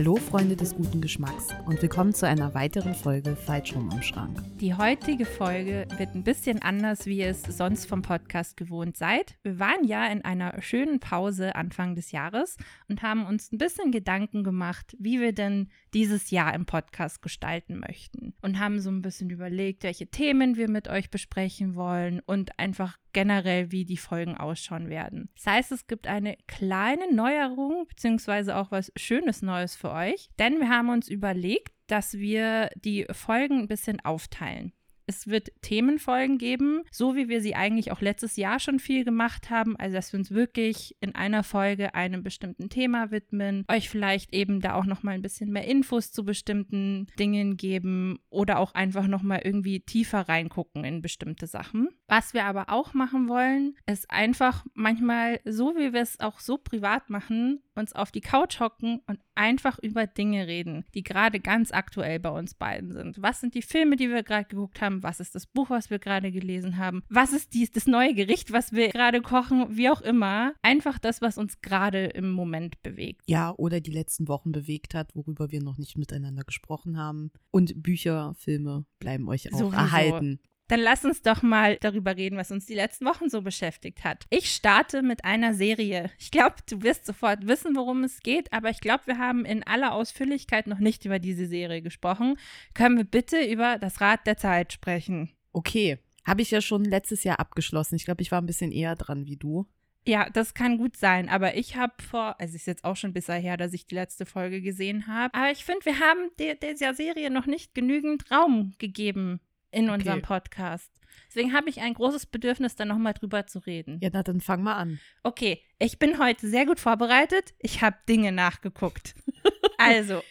Hallo Freunde des guten Geschmacks und willkommen zu einer weiteren Folge Falschrum im Schrank. Die heutige Folge wird ein bisschen anders, wie ihr es sonst vom Podcast gewohnt seid. Wir waren ja in einer schönen Pause Anfang des Jahres und haben uns ein bisschen Gedanken gemacht, wie wir denn dieses Jahr im Podcast gestalten möchten. Und haben so ein bisschen überlegt, welche Themen wir mit euch besprechen wollen und einfach generell, wie die Folgen ausschauen werden. Das heißt, es gibt eine kleine Neuerung, beziehungsweise auch was Schönes Neues für euch, denn wir haben uns überlegt, dass wir die Folgen ein bisschen aufteilen. Es wird Themenfolgen geben, so wie wir sie eigentlich auch letztes Jahr schon viel gemacht haben. Also, dass wir uns wirklich in einer Folge einem bestimmten Thema widmen, euch vielleicht eben da auch nochmal ein bisschen mehr Infos zu bestimmten Dingen geben oder auch einfach nochmal irgendwie tiefer reingucken in bestimmte Sachen. Was wir aber auch machen wollen, ist einfach manchmal, so wie wir es auch so privat machen, uns auf die Couch hocken und einfach über Dinge reden, die gerade ganz aktuell bei uns beiden sind. Was sind die Filme, die wir gerade geguckt haben? Was ist das Buch, was wir gerade gelesen haben? Was ist dies, das neue Gericht, was wir gerade kochen? Wie auch immer. Einfach das, was uns gerade im Moment bewegt. Ja, oder die letzten Wochen bewegt hat, worüber wir noch nicht miteinander gesprochen haben. Und Bücher, Filme bleiben euch auch Sowieso. erhalten. Dann lass uns doch mal darüber reden, was uns die letzten Wochen so beschäftigt hat. Ich starte mit einer Serie. Ich glaube, du wirst sofort wissen, worum es geht, aber ich glaube, wir haben in aller Ausführlichkeit noch nicht über diese Serie gesprochen. Können wir bitte über das Rad der Zeit sprechen? Okay. Habe ich ja schon letztes Jahr abgeschlossen. Ich glaube, ich war ein bisschen eher dran wie du. Ja, das kann gut sein, aber ich habe vor, also es ist jetzt auch schon bisher her, dass ich die letzte Folge gesehen habe, aber ich finde, wir haben der, dieser Serie noch nicht genügend Raum gegeben in okay. unserem Podcast. Deswegen habe ich ein großes Bedürfnis, da nochmal drüber zu reden. Ja, na, dann fang mal an. Okay, ich bin heute sehr gut vorbereitet. Ich habe Dinge nachgeguckt. Also.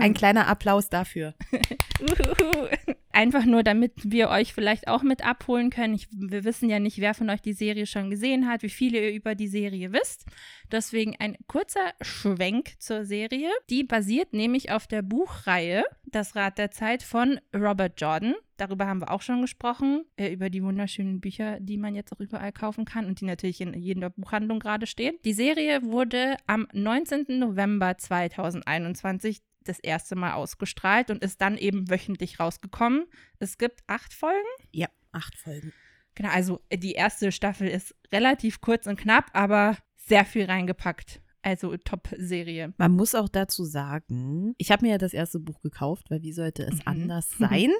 Ein kleiner Applaus dafür. Einfach nur, damit wir euch vielleicht auch mit abholen können. Ich, wir wissen ja nicht, wer von euch die Serie schon gesehen hat, wie viele ihr über die Serie wisst. Deswegen ein kurzer Schwenk zur Serie. Die basiert nämlich auf der Buchreihe Das Rad der Zeit von Robert Jordan. Darüber haben wir auch schon gesprochen, äh, über die wunderschönen Bücher, die man jetzt auch überall kaufen kann und die natürlich in jeder Buchhandlung gerade stehen. Die Serie wurde am 19. November 2021 das erste Mal ausgestrahlt und ist dann eben wöchentlich rausgekommen. Es gibt acht Folgen. Ja, acht Folgen. Genau, also die erste Staffel ist relativ kurz und knapp, aber sehr viel reingepackt. Also Top-Serie. Man muss auch dazu sagen, ich habe mir ja das erste Buch gekauft, weil wie sollte es mhm. anders sein?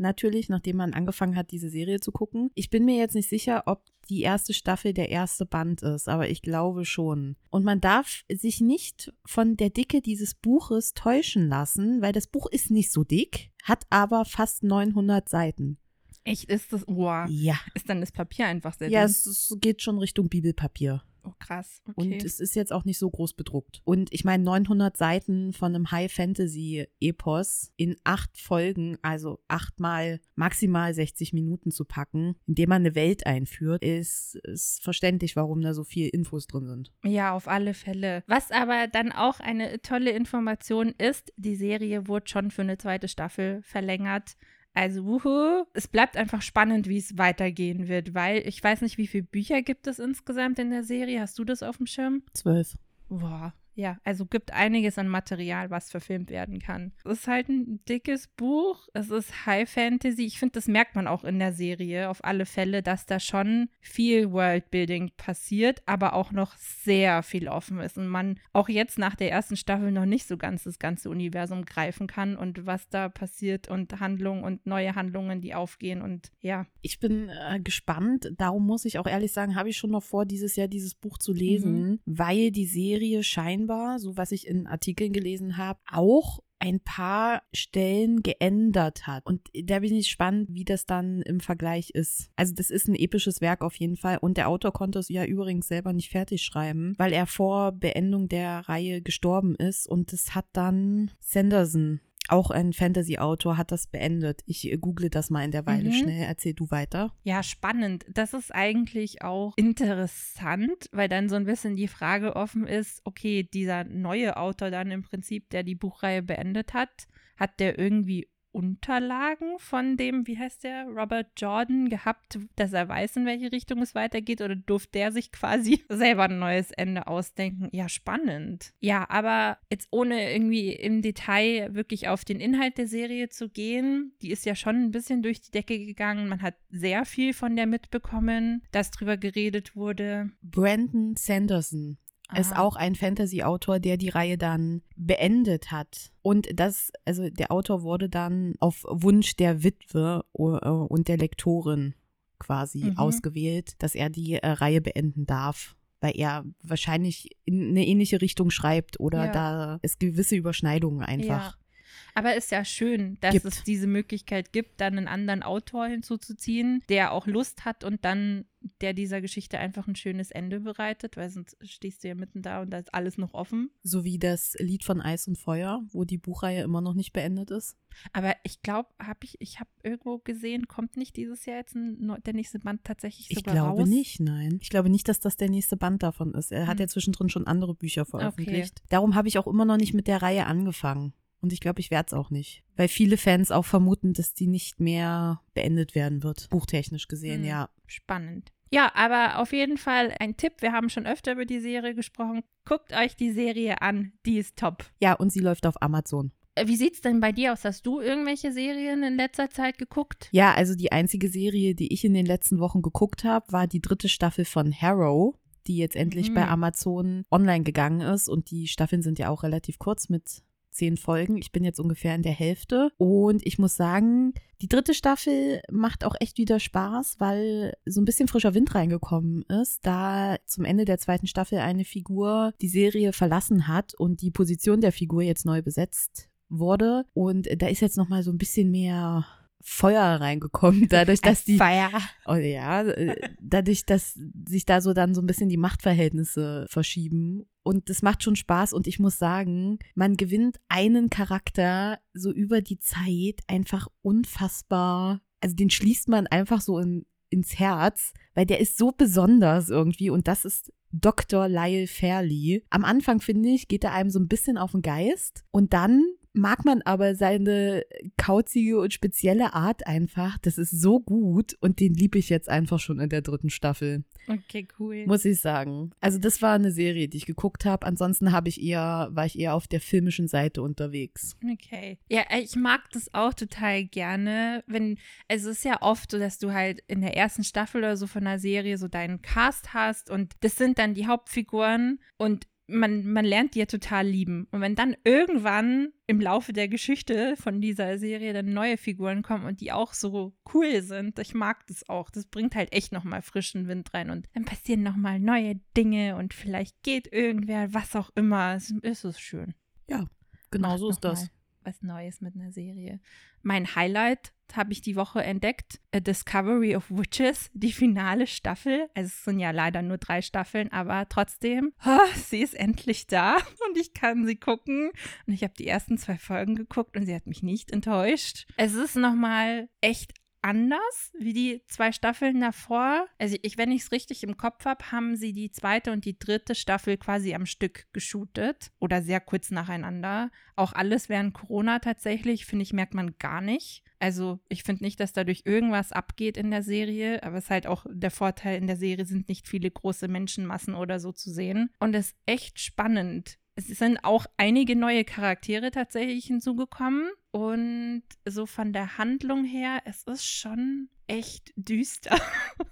Natürlich, nachdem man angefangen hat, diese Serie zu gucken. Ich bin mir jetzt nicht sicher, ob die erste Staffel der erste Band ist, aber ich glaube schon. Und man darf sich nicht von der Dicke dieses Buches täuschen lassen, weil das Buch ist nicht so dick, hat aber fast 900 Seiten. Echt ist das? Wow. Ja. Ist dann das Papier einfach sehr Ja, es, es geht schon Richtung Bibelpapier. Oh, krass. Okay. Und es ist jetzt auch nicht so groß bedruckt. Und ich meine, 900 Seiten von einem High-Fantasy-Epos in acht Folgen, also achtmal maximal 60 Minuten zu packen, indem man eine Welt einführt, ist, ist verständlich, warum da so viel Infos drin sind. Ja, auf alle Fälle. Was aber dann auch eine tolle Information ist, die Serie wurde schon für eine zweite Staffel verlängert. Also, wuhu, es bleibt einfach spannend, wie es weitergehen wird, weil ich weiß nicht, wie viele Bücher gibt es insgesamt in der Serie. Hast du das auf dem Schirm? Zwölf. Boah, ja, also gibt einiges an Material, was verfilmt werden kann. Es ist halt ein dickes Buch. Es ist High Fantasy. Ich finde, das merkt man auch in der Serie auf alle Fälle, dass da schon viel Worldbuilding passiert, aber auch noch sehr viel offen ist und man auch jetzt nach der ersten Staffel noch nicht so ganz das ganze Universum greifen kann und was da passiert und Handlungen und neue Handlungen, die aufgehen und ja. Ich bin äh, gespannt. Darum muss ich auch ehrlich sagen, habe ich schon noch vor, dieses Jahr dieses Buch zu lesen, mhm. weil die Serie scheinbar scheinbar, so was ich in Artikeln gelesen habe, auch ein paar Stellen geändert hat. Und da bin ich gespannt, wie das dann im Vergleich ist. Also das ist ein episches Werk auf jeden Fall. Und der Autor konnte es ja übrigens selber nicht fertig schreiben, weil er vor Beendung der Reihe gestorben ist. Und das hat dann Sanderson auch ein Fantasy-Autor hat das beendet. Ich google das mal in der Weile mhm. schnell. Erzähl du weiter. Ja, spannend. Das ist eigentlich auch interessant, weil dann so ein bisschen die Frage offen ist, okay, dieser neue Autor dann im Prinzip, der die Buchreihe beendet hat, hat der irgendwie Unterlagen von dem, wie heißt der, Robert Jordan gehabt, dass er weiß, in welche Richtung es weitergeht oder durfte der sich quasi selber ein neues Ende ausdenken? Ja, spannend. Ja, aber jetzt ohne irgendwie im Detail wirklich auf den Inhalt der Serie zu gehen, die ist ja schon ein bisschen durch die Decke gegangen. Man hat sehr viel von der mitbekommen, dass drüber geredet wurde. Brandon Sanderson ist auch ein Fantasy-Autor, der die Reihe dann beendet hat. Und das, also der Autor wurde dann auf Wunsch der Witwe äh, und der Lektorin quasi mhm. ausgewählt, dass er die äh, Reihe beenden darf weil er wahrscheinlich in eine ähnliche Richtung schreibt oder ja. da es gewisse Überschneidungen einfach. Aber ist ja schön, dass gibt. es diese Möglichkeit gibt, dann einen anderen Autor hinzuzuziehen, der auch Lust hat und dann der dieser Geschichte einfach ein schönes Ende bereitet, weil sonst stehst du ja mitten da und da ist alles noch offen. So wie das Lied von Eis und Feuer, wo die Buchreihe immer noch nicht beendet ist. Aber ich glaube, habe ich, ich habe irgendwo gesehen, kommt nicht dieses Jahr jetzt ein, der nächste Band tatsächlich sogar Ich glaube raus? nicht, nein. Ich glaube nicht, dass das der nächste Band davon ist. Er hm. hat ja zwischendrin schon andere Bücher veröffentlicht. Okay. Darum habe ich auch immer noch nicht mit der Reihe angefangen. Und ich glaube, ich werde es auch nicht. Weil viele Fans auch vermuten, dass die nicht mehr beendet werden wird. Buchtechnisch gesehen, hm. ja. Spannend. Ja, aber auf jeden Fall ein Tipp. Wir haben schon öfter über die Serie gesprochen. Guckt euch die Serie an. Die ist top. Ja, und sie läuft auf Amazon. Äh, wie sieht's denn bei dir aus? Hast du irgendwelche Serien in letzter Zeit geguckt? Ja, also die einzige Serie, die ich in den letzten Wochen geguckt habe, war die dritte Staffel von Harrow, die jetzt endlich mhm. bei Amazon online gegangen ist. Und die Staffeln sind ja auch relativ kurz mit zehn Folgen. Ich bin jetzt ungefähr in der Hälfte. Und ich muss sagen, die dritte Staffel macht auch echt wieder Spaß, weil so ein bisschen frischer Wind reingekommen ist, da zum Ende der zweiten Staffel eine Figur die Serie verlassen hat und die Position der Figur jetzt neu besetzt wurde. Und da ist jetzt noch mal so ein bisschen mehr Feuer reingekommen, dadurch, dass die Feuer. Oh ja, äh, dadurch, dass sich da so dann so ein bisschen die Machtverhältnisse verschieben und das macht schon Spaß und ich muss sagen, man gewinnt einen Charakter so über die Zeit einfach unfassbar. Also den schließt man einfach so in, ins Herz, weil der ist so besonders irgendwie und das ist Dr. Lyle Fairley. Am Anfang finde ich, geht er einem so ein bisschen auf den Geist und dann mag man aber seine kauzige und spezielle Art einfach. Das ist so gut und den liebe ich jetzt einfach schon in der dritten Staffel. Okay, cool. Muss ich sagen. Also das war eine Serie, die ich geguckt habe. Ansonsten habe ich eher, war ich eher auf der filmischen Seite unterwegs. Okay. Ja, ich mag das auch total gerne, wenn, also es ist ja oft so, dass du halt in der ersten Staffel oder so von einer Serie so deinen Cast hast und das sind dann die Hauptfiguren und man, man lernt die ja total lieben. Und wenn dann irgendwann im Laufe der Geschichte von dieser Serie dann neue Figuren kommen und die auch so cool sind, ich mag das auch. Das bringt halt echt nochmal frischen Wind rein und dann passieren nochmal neue Dinge und vielleicht geht irgendwer, was auch immer. Es ist es schön. Ja, genau so ist das. Was Neues mit einer Serie. Mein Highlight habe ich die Woche entdeckt. A Discovery of Witches, die finale Staffel. Also es sind ja leider nur drei Staffeln, aber trotzdem, oh, sie ist endlich da und ich kann sie gucken. Und ich habe die ersten zwei Folgen geguckt und sie hat mich nicht enttäuscht. Es ist nochmal echt anders wie die zwei Staffeln davor. Also ich, wenn ich es richtig im Kopf habe, haben sie die zweite und die dritte Staffel quasi am Stück geshootet oder sehr kurz nacheinander. Auch alles während Corona tatsächlich, finde ich, merkt man gar nicht. Also ich finde nicht, dass dadurch irgendwas abgeht in der Serie, aber es ist halt auch der Vorteil in der Serie sind nicht viele große Menschenmassen oder so zu sehen. Und es ist echt spannend, es sind auch einige neue Charaktere tatsächlich hinzugekommen. Und so von der Handlung her, es ist schon echt düster.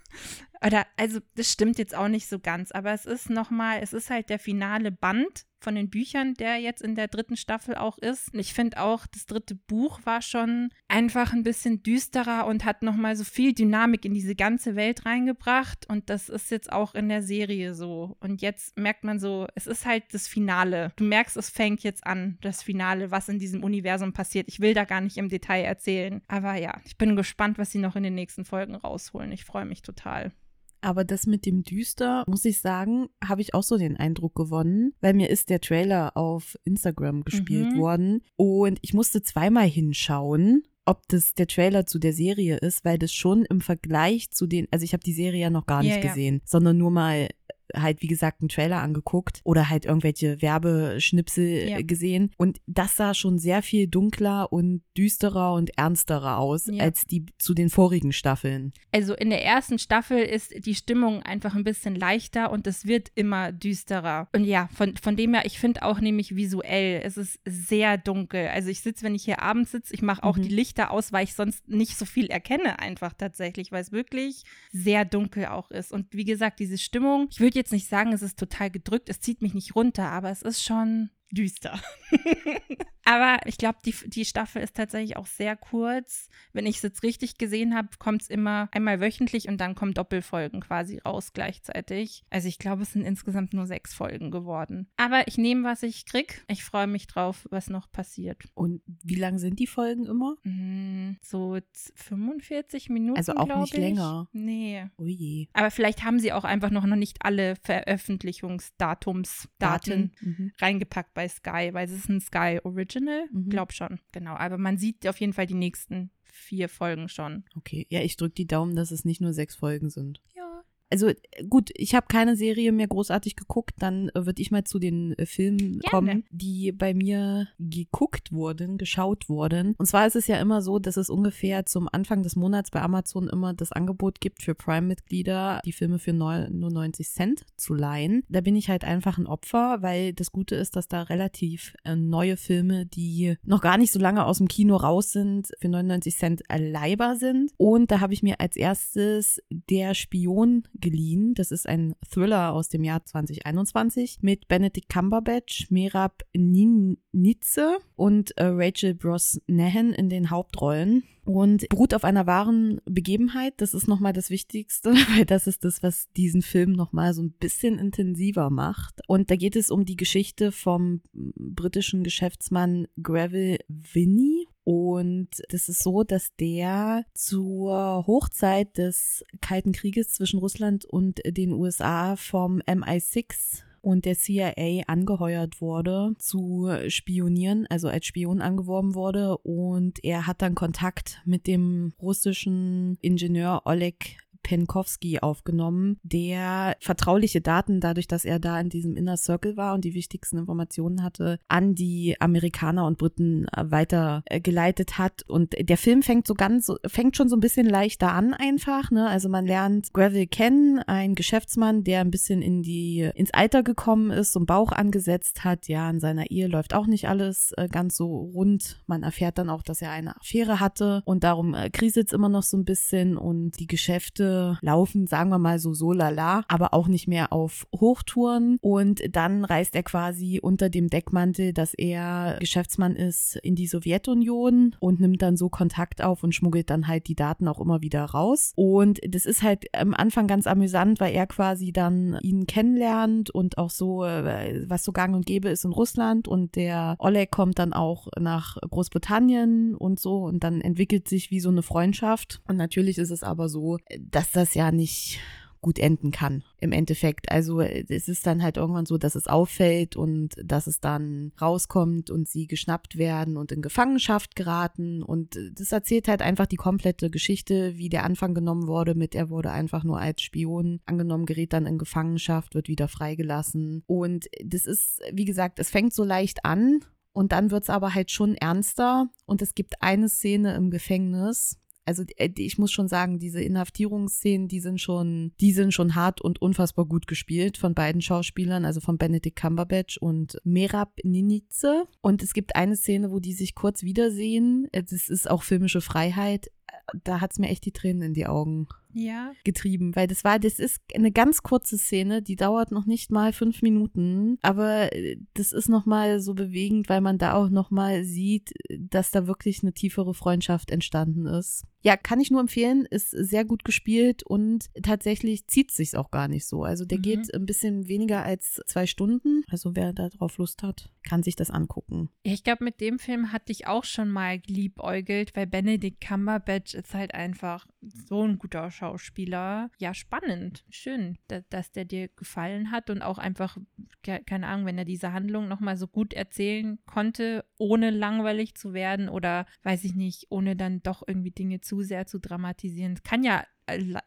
Oder, also, das stimmt jetzt auch nicht so ganz, aber es ist nochmal, es ist halt der finale Band von den Büchern, der jetzt in der dritten Staffel auch ist. Ich finde auch, das dritte Buch war schon einfach ein bisschen düsterer und hat nochmal so viel Dynamik in diese ganze Welt reingebracht. Und das ist jetzt auch in der Serie so. Und jetzt merkt man so, es ist halt das Finale. Du merkst, es fängt jetzt an, das Finale, was in diesem Universum passiert. Ich will da gar nicht im Detail erzählen. Aber ja, ich bin gespannt, was sie noch in den nächsten Folgen rausholen. Ich freue mich total. Aber das mit dem Düster, muss ich sagen, habe ich auch so den Eindruck gewonnen, weil mir ist der Trailer auf Instagram gespielt mhm. worden und ich musste zweimal hinschauen, ob das der Trailer zu der Serie ist, weil das schon im Vergleich zu den, also ich habe die Serie ja noch gar nicht ja, gesehen, ja. sondern nur mal halt, wie gesagt, einen Trailer angeguckt oder halt irgendwelche Werbeschnipsel Ja. gesehen. Und das sah schon sehr viel dunkler und düsterer und ernsterer aus Ja. als die zu den vorigen Staffeln. Also in der ersten Staffel ist die Stimmung einfach ein bisschen leichter und es wird immer düsterer. Und ja, von, von dem her, ich finde auch nämlich visuell, es ist sehr dunkel. Also ich sitze, wenn ich hier abends sitze, ich mache auch Mhm. die Lichter aus, weil ich sonst nicht so viel erkenne einfach tatsächlich, weil es wirklich sehr dunkel auch ist. Und wie gesagt, diese Stimmung, ich würde jetzt nicht sagen, es ist total gedrückt, es zieht mich nicht runter, aber es ist schon düster. aber ich glaube, die, die Staffel ist tatsächlich auch sehr kurz. Wenn ich es jetzt richtig gesehen habe, kommt es immer einmal wöchentlich und dann kommen Doppelfolgen quasi raus gleichzeitig. Also ich glaube, es sind insgesamt nur sechs Folgen geworden. Aber ich nehme, was ich krieg. Ich freue mich drauf, was noch passiert. Und wie lang sind die Folgen immer? Mm, So z- 45 Minuten. Also auch nicht ich. länger. Nee. Oh je. Aber vielleicht haben sie auch einfach noch, noch nicht alle Veröffentlichungsdatums, Daten Mhm. reingepackt bei Sky, weil es ist ein Sky Original. Mhm. Glaub schon. Genau. Aber man sieht auf jeden Fall die nächsten vier Folgen schon. Okay, ja, ich drücke die Daumen, dass es nicht nur sechs Folgen sind. Also äh, gut, ich habe keine Serie mehr großartig geguckt, dann äh, würde ich mal zu den äh, Filmen Gerne. kommen, die bei mir geguckt wurden, geschaut wurden. Und zwar ist es ja immer so, dass es ungefähr zum Anfang des Monats bei Amazon immer das Angebot gibt für Prime-Mitglieder, die Filme für neu- nur 90 Cent zu leihen. Da bin ich halt einfach ein Opfer, weil das Gute ist, dass da relativ äh, neue Filme, die noch gar nicht so lange aus dem Kino raus sind, für 99 Cent leihbar sind. Und da habe ich mir als erstes Der Spion geliehen. Das ist ein Thriller aus dem Jahr 2021 mit Benedict Cumberbatch, Merab Nitze und äh, Rachel Brosnahan in den Hauptrollen und beruht auf einer wahren Begebenheit. Das ist nochmal das Wichtigste, weil das ist das, was diesen Film nochmal so ein bisschen intensiver macht. Und da geht es um die Geschichte vom britischen Geschäftsmann Gravel Vinny. Und das ist so, dass der zur Hochzeit des Kalten Krieges zwischen Russland und den USA vom MI6 und der CIA angeheuert wurde zu spionieren, also als Spion angeworben wurde. Und er hat dann Kontakt mit dem russischen Ingenieur Oleg Penkowski aufgenommen, der vertrauliche Daten, dadurch, dass er da in diesem Inner Circle war und die wichtigsten Informationen hatte, an die Amerikaner und Briten weitergeleitet hat. Und der Film fängt so ganz, fängt schon so ein bisschen leichter an einfach. Ne? Also man lernt Gravel kennen, ein Geschäftsmann, der ein bisschen in die ins Alter gekommen ist, so einen Bauch angesetzt hat. Ja, in seiner Ehe läuft auch nicht alles äh, ganz so rund. Man erfährt dann auch, dass er eine Affäre hatte und darum äh, kriselt es immer noch so ein bisschen und die Geschäfte laufen, sagen wir mal so so lala, aber auch nicht mehr auf Hochtouren. Und dann reist er quasi unter dem Deckmantel, dass er Geschäftsmann ist in die Sowjetunion und nimmt dann so Kontakt auf und schmuggelt dann halt die Daten auch immer wieder raus. Und das ist halt am Anfang ganz amüsant, weil er quasi dann ihn kennenlernt und auch so, äh, was so gang und gäbe ist in Russland. Und der Oleg kommt dann auch nach Großbritannien und so und dann entwickelt sich wie so eine Freundschaft. Und natürlich ist es aber so, dass das ja nicht gut enden kann im Endeffekt. Also es ist dann halt irgendwann so, dass es auffällt und dass es dann rauskommt und sie geschnappt werden und in Gefangenschaft geraten. Und das erzählt halt einfach die komplette Geschichte, wie der Anfang genommen wurde mit er wurde einfach nur als Spion angenommen, gerät dann in Gefangenschaft, wird wieder freigelassen. Und das ist, wie gesagt, es fängt so leicht an und dann wird es aber halt schon ernster. Und es gibt eine Szene im Gefängnis, also ich muss schon sagen, diese Inhaftierungsszenen, die sind schon, die sind schon hart und unfassbar gut gespielt von beiden Schauspielern, also von Benedict Cumberbatch und Merab Ninize. Und es gibt eine Szene, wo die sich kurz wiedersehen. Das ist auch filmische Freiheit. Da hat's mir echt die Tränen in die Augen ja. getrieben, weil das war, das ist eine ganz kurze Szene, die dauert noch nicht mal fünf Minuten, aber das ist noch mal so bewegend, weil man da auch noch mal sieht, dass da wirklich eine tiefere Freundschaft entstanden ist. Ja, kann ich nur empfehlen, ist sehr gut gespielt und tatsächlich zieht sich's auch gar nicht so. Also der Mhm. geht ein bisschen weniger als zwei Stunden. Also wer da drauf Lust hat, kann sich das angucken. Ich glaube, mit dem Film hatte ich auch schon mal geliebäugelt, weil Benedict Cumberbatch ist halt einfach so ein guter Schauspieler. Ja, spannend. Schön, da, dass der dir gefallen hat und auch einfach, ke- keine Ahnung, wenn er diese Handlung nochmal so gut erzählen konnte, ohne langweilig zu werden oder, weiß ich nicht, ohne dann doch irgendwie Dinge zu sehr zu dramatisieren. Kann ja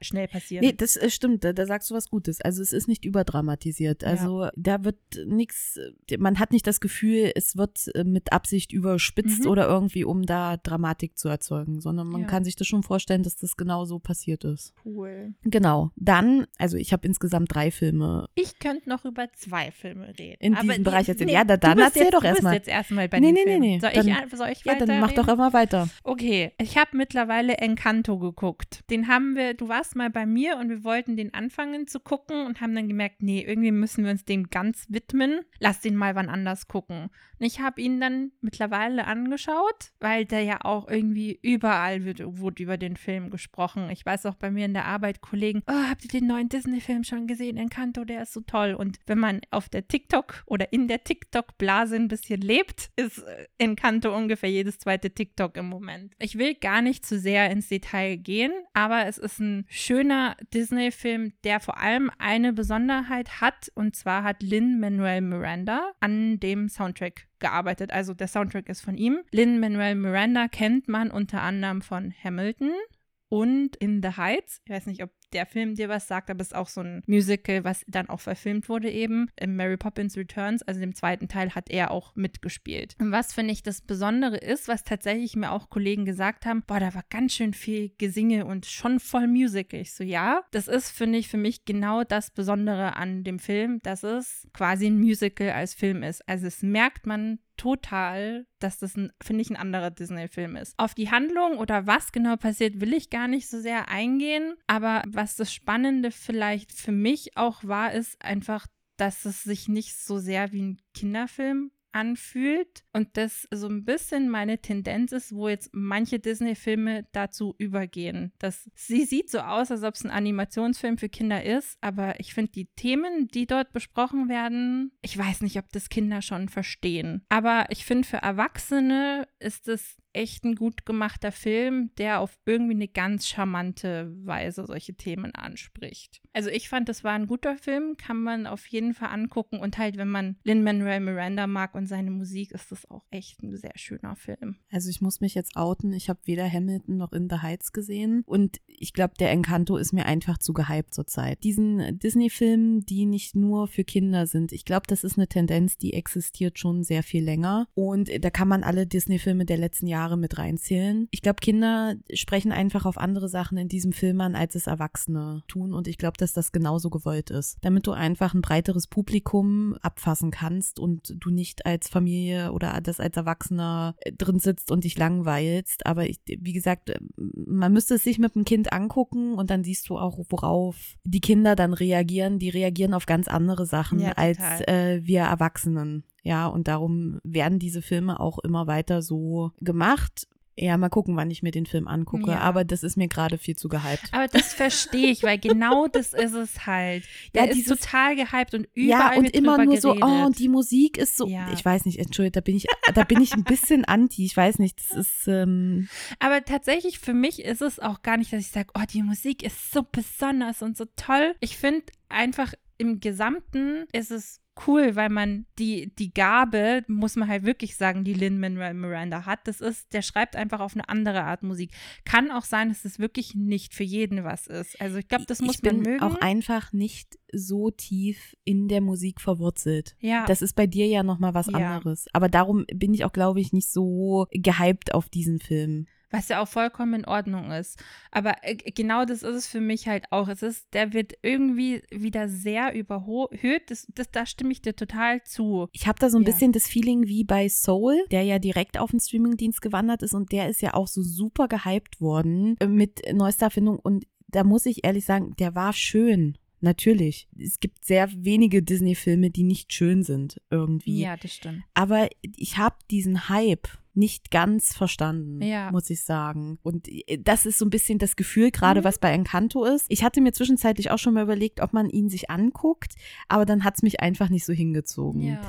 schnell passieren. Nee, das äh, stimmt, da, da, sagst du was Gutes. Also es ist nicht überdramatisiert. Also ja. da wird nichts, man hat nicht das Gefühl, es wird äh, mit Absicht überspitzt mhm. oder irgendwie, um da Dramatik zu erzeugen, sondern man ja. kann sich das schon vorstellen, dass das genau so passiert ist. Cool. Genau. Dann, also ich habe insgesamt drei Filme. Ich könnte noch über zwei Filme reden. In diesem die, Bereich erzählen. Nee, ja, da, dann erzähl jetzt, doch erstmal. Jetzt erstmal bei nee, nee. Nee, nee, Soll, dann, ich, soll ich Ja, dann mach doch immer weiter. Okay, ich habe mittlerweile Encanto geguckt. Den haben wir, du warst mal bei mir und wir wollten den anfangen zu gucken und haben dann gemerkt, nee, irgendwie müssen wir uns dem ganz widmen. Lass den mal wann anders gucken. Und ich habe ihn dann mittlerweile angeschaut, weil der ja auch irgendwie überall wird, wurde über den Film gesprochen. Ich weiß auch bei mir in der Arbeit, Kollegen, oh, habt ihr den neuen Disney-Film schon gesehen? Encanto, der ist so toll. Und wenn man auf der TikTok oder in der TikTok-Blase ein bisschen lebt, ist äh, Encanto ungefähr jedes zweite TikTok im Moment. Ich will gar nicht zu sehr ins Detail gehen, aber es ist ein schöner Disney-Film, der vor allem eine Besonderheit hat. Und zwar hat Lin-Manuel Miranda an dem Soundtrack gearbeitet. Also der Soundtrack ist von ihm. Lin-Manuel Miranda kennt man unter anderem von Hamilton und In the Heights. Ich weiß nicht, ob der Film dir was sagt, aber es ist auch so ein Musical, was dann auch verfilmt wurde eben. In Mary Poppins Returns, also dem zweiten Teil, hat er auch mitgespielt. Und was finde ich das Besondere ist, was tatsächlich mir auch Kollegen gesagt haben, boah, da war ganz schön viel Gesinge und schon voll Musical. Ich so, ja, das ist, finde ich, für mich genau das Besondere an dem Film, dass es quasi ein Musical als Film ist. Also es merkt man total, dass das, finde ich, ein anderer Disney-Film ist. Auf die Handlung oder was genau passiert, will ich gar nicht so sehr eingehen. Aber was das Spannende vielleicht für mich auch war, ist einfach, dass es sich nicht so sehr wie ein Kinderfilm anfühlt und das so ein bisschen meine Tendenz ist, wo jetzt manche Disney-Filme dazu übergehen. Dass sie sieht so aus, als ob es ein Animationsfilm für Kinder ist, aber ich finde die Themen, die dort besprochen werden, ich weiß nicht, ob das Kinder schon verstehen. Aber ich finde für Erwachsene ist es echt ein gut gemachter Film, der auf irgendwie eine ganz charmante Weise solche Themen anspricht. Also ich fand, das war ein guter Film, kann man auf jeden Fall angucken und halt, wenn man Lin-Manuel Miranda mag und seine Musik, ist das auch echt ein sehr schöner Film. Also ich muss mich jetzt outen, ich habe weder Hamilton noch In the Heights gesehen und ich glaube, der Encanto ist mir einfach zu gehypt zurzeit. Diesen Disney-Filmen, die nicht nur für Kinder sind, ich glaube, das ist eine Tendenz, die existiert schon sehr viel länger und da kann man alle Disney-Filme der letzten Jahre Jahre mit reinzählen. Ich glaube, Kinder sprechen einfach auf andere Sachen in diesem Film an, als es Erwachsene tun. Und ich glaube, dass das genauso gewollt ist. Damit du einfach ein breiteres Publikum abfassen kannst und du nicht als Familie oder das als Erwachsener äh, drin sitzt und dich langweilst. Aber ich, wie gesagt, man müsste es sich mit dem Kind angucken und dann siehst du auch, worauf die Kinder dann reagieren. Die reagieren auf ganz andere Sachen ja, als äh, wir Erwachsenen. Ja, und darum werden diese Filme auch immer weiter so gemacht. Ja, mal gucken, wann ich mir den Film angucke. Ja. Aber das ist mir gerade viel zu gehypt. Aber das verstehe ich, weil genau das ist es halt. Der ja, ist total gehypt und überall Ja, und immer nur geredet. so, oh, und die Musik ist so. Ja. Ich weiß nicht, entschuldigt, da bin ich, da bin ich ein bisschen anti. Ich weiß nicht, das ist. Ähm Aber tatsächlich für mich ist es auch gar nicht, dass ich sage, oh, die Musik ist so besonders und so toll. Ich finde einfach im Gesamten ist es cool, weil man die, die Gabe, muss man halt wirklich sagen, die Lin Manuel Miranda hat. Das ist, der schreibt einfach auf eine andere Art Musik. Kann auch sein, dass es wirklich nicht für jeden was ist. Also ich glaube, das muss ich man mögen. auch einfach nicht so tief in der Musik verwurzelt. Ja. Das ist bei dir ja nochmal was ja. anderes. Aber darum bin ich auch, glaube ich, nicht so gehypt auf diesen Film was ja auch vollkommen in Ordnung ist. Aber äh, genau das ist es für mich halt auch. Es ist, der wird irgendwie wieder sehr überhöht. Das, das, da stimme ich dir total zu. Ich habe da so ein ja. bisschen das Feeling wie bei Soul, der ja direkt auf den Streamingdienst gewandert ist und der ist ja auch so super gehypt worden äh, mit neuester Erfindung und da muss ich ehrlich sagen, der war schön. Natürlich. Es gibt sehr wenige Disney-Filme, die nicht schön sind irgendwie. Ja, das stimmt. Aber ich habe diesen Hype nicht ganz verstanden, ja. muss ich sagen. Und äh, das ist so ein bisschen das Gefühl gerade, mhm. was bei Encanto ist. Ich hatte mir zwischenzeitlich auch schon mal überlegt, ob man ihn sich anguckt, aber dann hat es mich einfach nicht so hingezogen. Ja.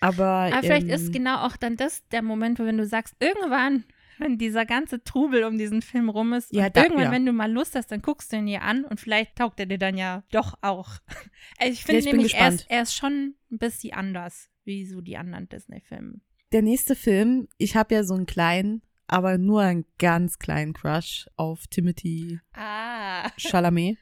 Aber, aber vielleicht ähm, ist genau auch dann das der Moment, wo wenn du sagst, irgendwann wenn dieser ganze Trubel um diesen Film rum ist. Ja, da, irgendwann, ja. wenn du mal Lust hast, dann guckst du ihn dir an und vielleicht taugt er dir dann ja doch auch. Also ich finde ja, nämlich, er ist, er ist schon ein bisschen anders, wie so die anderen Disney-Filme der nächste Film, ich habe ja so einen kleinen, aber nur einen ganz kleinen Crush auf Timothy Ah. Chalamet.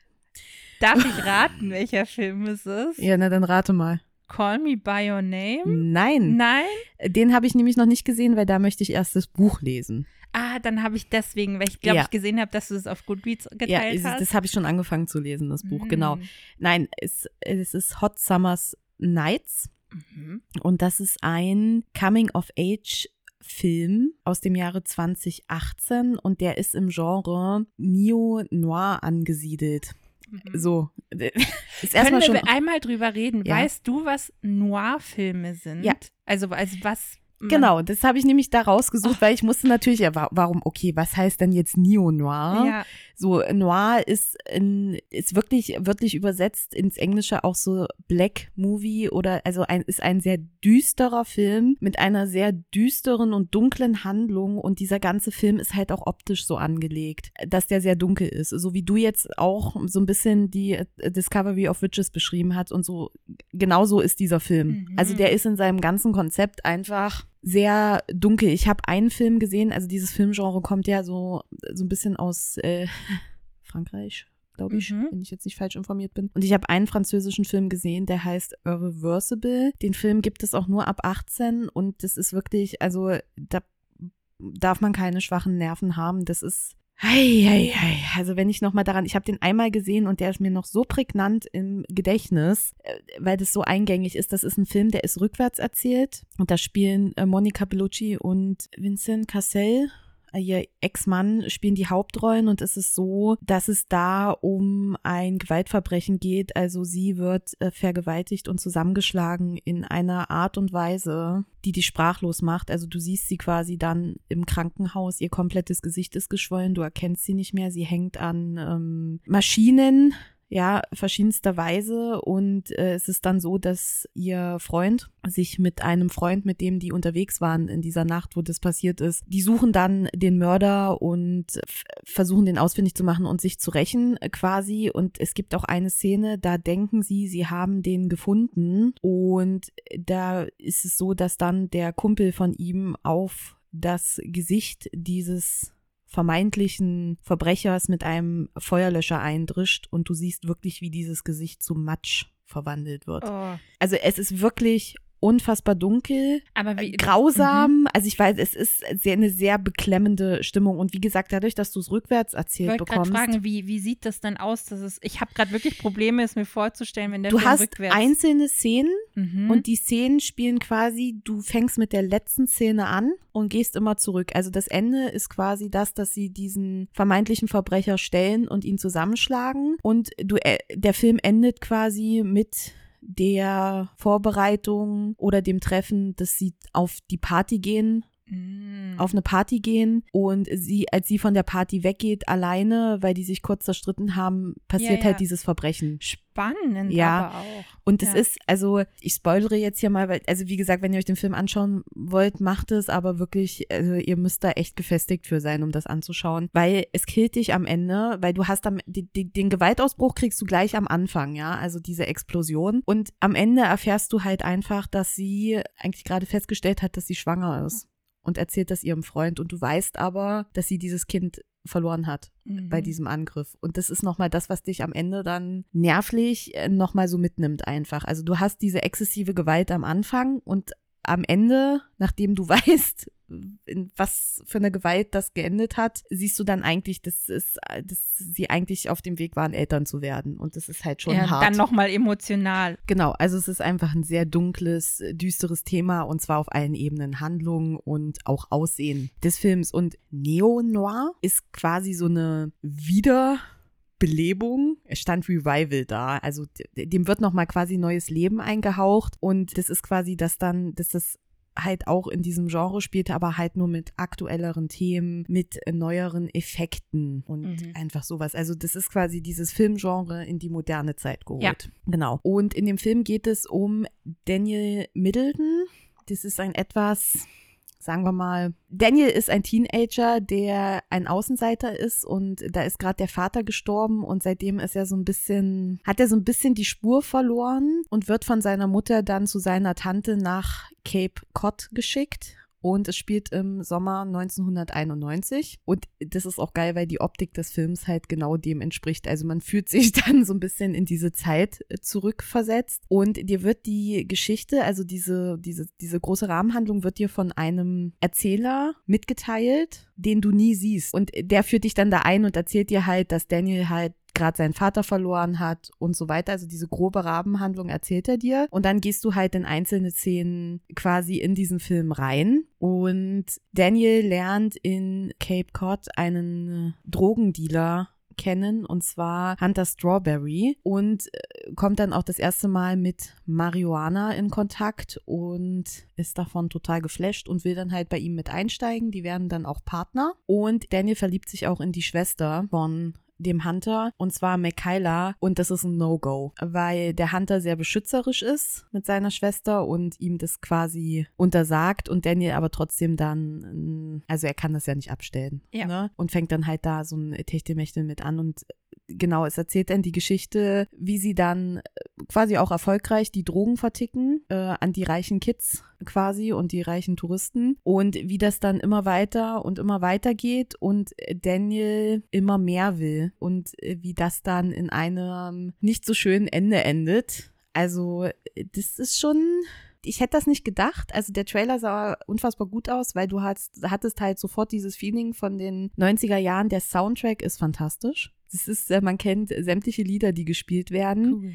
Darf ich raten, welcher Film es ist? Ja, na dann rate mal. Call Me By Your Name? Nein, Nein? den habe ich nämlich noch nicht gesehen, weil da möchte ich erst das Buch lesen. Ah, dann habe ich deswegen, weil ich glaube, Ja. ich gesehen habe, dass du das auf Goodreads Ja, geteilt es- hast. das habe ich schon angefangen zu lesen, das Buch, Mm. genau. Nein, es, es ist Hot Summers Nights Mhm. und das ist ein Coming-of-Age-Film aus dem Jahre 2018 und der ist im Genre Neo-Noir angesiedelt. Mhm. So, ist Können erstmal schon. wir einmal drüber reden? Ja. Weißt du, was Noir-Filme sind? Ja. Also, also was. man- Genau, das habe ich nämlich da rausgesucht, weil ich musste natürlich, ja, wa- warum, okay, was heißt denn jetzt Neo-Noir? Ja. So, Noir ist, in, ist wirklich wörtlich übersetzt ins Englische auch so Black Movie oder, also ein, ist ein sehr düsterer Film mit einer sehr düsteren und dunklen Handlung und dieser ganze Film ist halt auch optisch so angelegt, dass der sehr dunkel ist. So wie du jetzt auch so ein bisschen die äh, Discovery of Witches beschrieben hast und so, genau so ist dieser Film. Mhm. Also der ist in seinem ganzen Konzept einfach sehr dunkel. Ich habe einen Film gesehen, also dieses Filmgenre kommt ja so, so ein bisschen aus äh, Frankreich, glaube ich, Mhm. wenn ich jetzt nicht falsch informiert bin. Und ich habe einen französischen Film gesehen, der heißt Irreversible. Den Film gibt es auch nur ab 18 und das ist wirklich, also da darf man keine schwachen Nerven haben. Das ist Hei, hei, hei. Also wenn ich noch mal daran, ich habe den einmal gesehen und der ist mir noch so prägnant im Gedächtnis, äh, weil das so eingängig ist. Das ist ein Film, der ist rückwärts erzählt und da spielen äh, Monica Bellucci und Vincent Cassel äh, ihr Ex-Mann spielen die Hauptrollen und es ist so, dass es da um ein Gewaltverbrechen geht. Also sie wird äh, vergewaltigt und zusammengeschlagen in einer Art und Weise, die die sprachlos macht. Also du siehst sie quasi dann im Krankenhaus, ihr komplettes Gesicht ist geschwollen, du erkennst sie nicht mehr, sie hängt an ähm, Maschinen. Ja, verschiedenster Weise. Und äh, es ist dann so, dass ihr Freund sich mit einem Freund, mit dem die unterwegs waren in dieser Nacht, wo das passiert ist, die suchen dann den Mörder und versuchen den ausfindig zu machen und sich zu rächen quasi. Und es gibt auch eine Szene, da denken sie, sie haben den gefunden. Und da ist es so, dass dann der Kumpel von ihm auf das Gesicht dieses vermeintlichen Verbrechers mit einem Feuerlöscher eindrischt und du siehst wirklich, wie dieses Gesicht zu Matsch verwandelt wird. Oh. Also es ist wirklich unfassbar dunkel, Aber wie. grausam. Also ich weiß, es ist sehr, eine sehr beklemmende Stimmung und wie gesagt, dadurch, dass du es rückwärts Ich erzählt wollte gerade bekommst, fragen, wie, wie sieht das denn aus? Dass es, ich habe gerade wirklich Probleme, es mir vorzustellen, wenn der du Film hast rückwärts. einzelne Szenen Mhm. Und die Szenen spielen quasi, du fängst mit der letzten Szene an und gehst immer zurück. Also das Ende ist quasi das, dass sie diesen vermeintlichen Verbrecher stellen und ihn zusammenschlagen. Und du, äh, der Film endet quasi mit der Vorbereitung oder dem Treffen, dass sie auf die Party gehen Mm. auf eine Party gehen und sie, als sie von der Party weggeht, alleine, weil die sich kurz zerstritten haben, passiert Ja, ja. halt dieses Verbrechen. Spannend, Ja. aber auch. Und es Ja. ist, also ich spoilere jetzt hier mal, weil, also wie gesagt, wenn ihr euch den Film anschauen wollt, macht es, aber wirklich, also ihr müsst da echt gefestigt für sein, um das anzuschauen, weil es killt dich am Ende, weil du hast am, die, die, den Gewaltausbruch kriegst du gleich am Anfang, ja, also diese Explosion und am Ende erfährst du halt einfach, dass sie eigentlich gerade festgestellt hat, dass sie schwanger ist und erzählt das ihrem Freund und du weißt aber, dass sie dieses Kind verloren hat bei Mhm. diesem Angriff. Und das ist nochmal das, was dich am Ende dann nervlich nochmal so mitnimmt einfach. Also du hast diese exzessive Gewalt am Anfang und am Ende, nachdem du weißt, in was für eine Gewalt das geendet hat, siehst du dann eigentlich, dass, es, dass sie eigentlich auf dem Weg waren, Eltern zu werden. Und das ist halt schon ja, hart. Dann nochmal emotional. Genau, also es ist einfach ein sehr dunkles, düsteres Thema und zwar auf allen Ebenen Handlung und auch Aussehen des Films. Und Neo-Noir ist quasi so eine Wiederbelebung. Es stand Revival da. Also dem wird nochmal quasi neues Leben eingehaucht und das ist quasi das dann, dass das halt auch in diesem Genre spielt, aber halt nur mit aktuelleren Themen, mit äh, neueren Effekten und Mhm. einfach sowas. Also das ist quasi dieses Filmgenre in die moderne Zeit geholt. Ja. Genau. Und in dem Film geht es um Daniel Middleton. Das ist ein etwas, sagen wir mal, Daniel ist ein Teenager, der ein Außenseiter ist und da ist gerade der Vater gestorben und seitdem ist er so ein bisschen, hat er so ein bisschen die Spur verloren und wird von seiner Mutter dann zu seiner Tante nach Cape Cod geschickt und es spielt im Sommer 1991 und das ist auch geil, weil die Optik des Films halt genau dem entspricht. Also man fühlt sich dann so ein bisschen in diese Zeit äh, zurückversetzt. Und dir wird die Geschichte, also diese, diese, diese große Rahmenhandlung wird dir von einem Erzähler mitgeteilt, den du nie siehst. Und der führt dich dann da ein und erzählt dir halt, dass Daniel halt gerade seinen Vater verloren hat und so weiter. Also diese grobe Rabenhandlung erzählt er dir. Und dann gehst du halt in einzelne Szenen quasi in diesen Film rein. Und Daniel lernt in Cape Cod einen Drogendealer kennen und zwar Hunter Strawberry und äh, kommt dann auch das erste Mal mit Marihuana in Kontakt und ist davon total geflasht und will dann halt bei ihm mit einsteigen. Die werden dann auch Partner und Daniel verliebt sich auch in die Schwester von dem Hunter, und zwar Michaela, und das ist ein No-Go, weil der Hunter sehr beschützerisch ist mit seiner Schwester und ihm das quasi untersagt und Daniel aber trotzdem dann, also er kann das ja nicht abstellen. Ja. Ne? Und fängt dann halt da so ein Techtelmechtel mit an und genau, es erzählt dann die Geschichte, wie sie dann äh, quasi auch erfolgreich die Drogen verticken äh, an die reichen Kids quasi und die reichen Touristen und wie das dann immer weiter und immer weiter geht und Daniel immer mehr will und äh, wie das dann in einem nicht so schönen Ende endet. Also, das ist schon ich hätte das nicht gedacht. Also der Trailer sah unfassbar gut aus, weil du hast, hattest halt sofort dieses Feeling von den 90er Jahren. Der Soundtrack ist fantastisch. Das ist, man kennt sämtliche Lieder, die gespielt werden. Cool.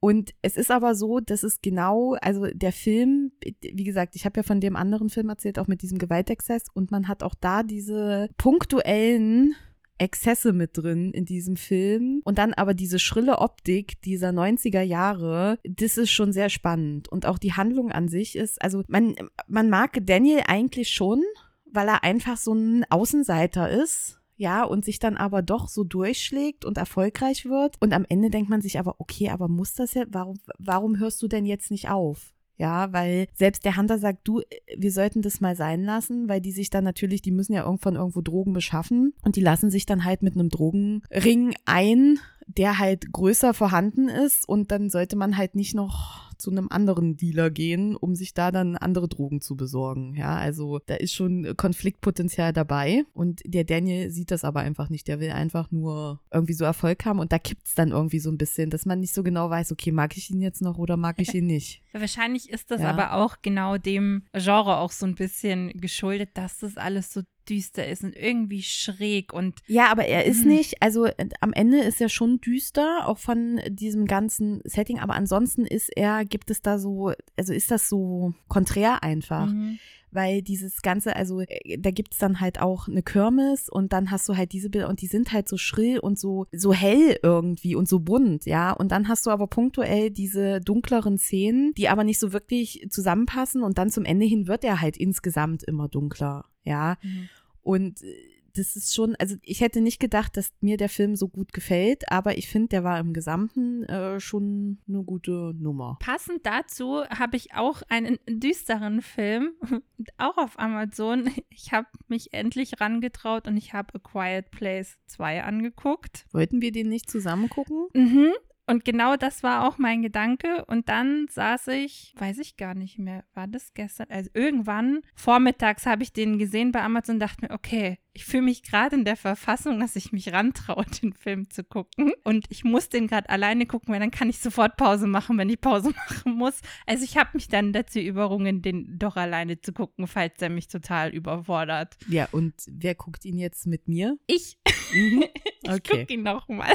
Und es ist aber so, dass es genau, also der Film, wie gesagt, ich habe ja von dem anderen Film erzählt, auch mit diesem Gewaltexzess, und man hat auch da diese punktuellen Exzesse mit drin in diesem Film. Und dann aber diese schrille Optik dieser 90er Jahre, das ist schon sehr spannend. Und auch die Handlung an sich ist, also man, man mag Daniel eigentlich schon, weil er einfach so ein Außenseiter ist ja, und sich dann aber doch so durchschlägt und erfolgreich wird. Und am Ende denkt man sich aber, okay, aber muss das ja, warum, warum hörst du denn jetzt nicht auf? Ja, weil selbst der Hunter sagt, du, wir sollten das mal sein lassen, weil die sich dann natürlich, die müssen ja irgendwann irgendwo Drogen beschaffen und die lassen sich dann halt mit einem Drogenring ein, der halt größer vorhanden ist und dann sollte man halt nicht noch zu einem anderen Dealer gehen, um sich da dann andere Drogen zu besorgen. Ja, also da ist schon Konfliktpotenzial dabei und der Daniel sieht das aber einfach nicht. Der will einfach nur irgendwie so Erfolg haben und da kippt es dann irgendwie so ein bisschen, dass man nicht so genau weiß, okay, mag ich ihn jetzt noch oder mag ich ihn nicht. Ja, wahrscheinlich ist das ja. aber auch genau dem Genre auch so ein bisschen geschuldet, dass das alles so düster ist und irgendwie schräg und. Ja, aber er ist mhm. nicht, also äh, am Ende ist er schon düster, auch von diesem ganzen Setting, aber ansonsten ist er, gibt es da so, also ist das so konträr einfach. Mhm weil dieses Ganze, also äh, da gibt es dann halt auch eine Kirmes und dann hast du halt diese Bilder und die sind halt so schrill und so, so hell irgendwie und so bunt, ja. Und dann hast du aber punktuell diese dunkleren Szenen, die aber nicht so wirklich zusammenpassen und dann zum Ende hin wird er halt insgesamt immer dunkler, ja. Mhm. Und äh, das ist schon, also ich hätte nicht gedacht, dass mir der Film so gut gefällt, aber ich finde, der war im Gesamten äh, schon eine gute Nummer. Passend dazu habe ich auch einen düsteren Film, auch auf Amazon. Ich habe mich endlich rangetraut und ich habe A Quiet Place 2 angeguckt. Wollten wir den nicht zusammen gucken? Mhm. Und genau das war auch mein Gedanke. Und dann saß ich, weiß ich gar nicht mehr, war das gestern? Also irgendwann vormittags habe ich den gesehen bei Amazon und dachte mir, okay, ich fühle mich gerade in der Verfassung, dass ich mich rantraue, den Film zu gucken. Und ich muss den gerade alleine gucken, weil dann kann ich sofort Pause machen, wenn ich Pause machen muss. Also ich habe mich dann dazu überrungen, den doch alleine zu gucken, falls er mich total überfordert. Ja, und wer guckt ihn jetzt mit mir? Ich. Mhm. Okay. ich gucke ihn nochmal.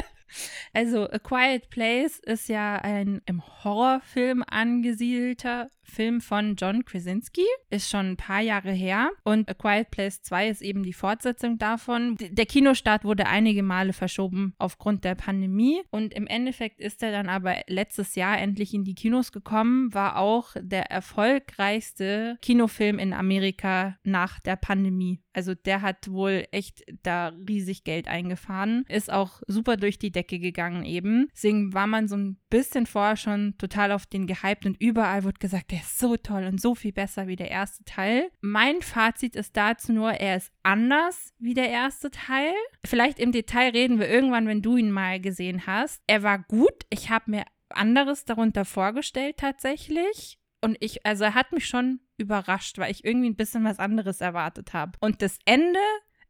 Also A Quiet Place ist ja ein im Horrorfilm angesiedelter Film von John Krasinski. Ist schon ein paar Jahre her. Und A Quiet Place 2 ist eben die Fortsetzung davon. Der Kinostart wurde einige Male verschoben aufgrund der Pandemie. Und im Endeffekt ist er dann aber letztes Jahr endlich in die Kinos gekommen. War auch der erfolgreichste Kinofilm in Amerika nach der Pandemie. Also der hat wohl echt da riesig Geld eingefahren. Ist auch super durch die Decke gegangen eben. Deswegen war man so ein bisschen vorher schon total auf den gehypt und überall wird gesagt, der ist so toll und so viel besser wie der erste Teil. Mein Fazit ist dazu nur, er ist anders wie der erste Teil. Vielleicht im Detail reden wir irgendwann, wenn du ihn mal gesehen hast. Er war gut. Ich habe mir anderes darunter vorgestellt tatsächlich und ich, also er hat mich schon überrascht, weil ich irgendwie ein bisschen was anderes erwartet habe. Und das Ende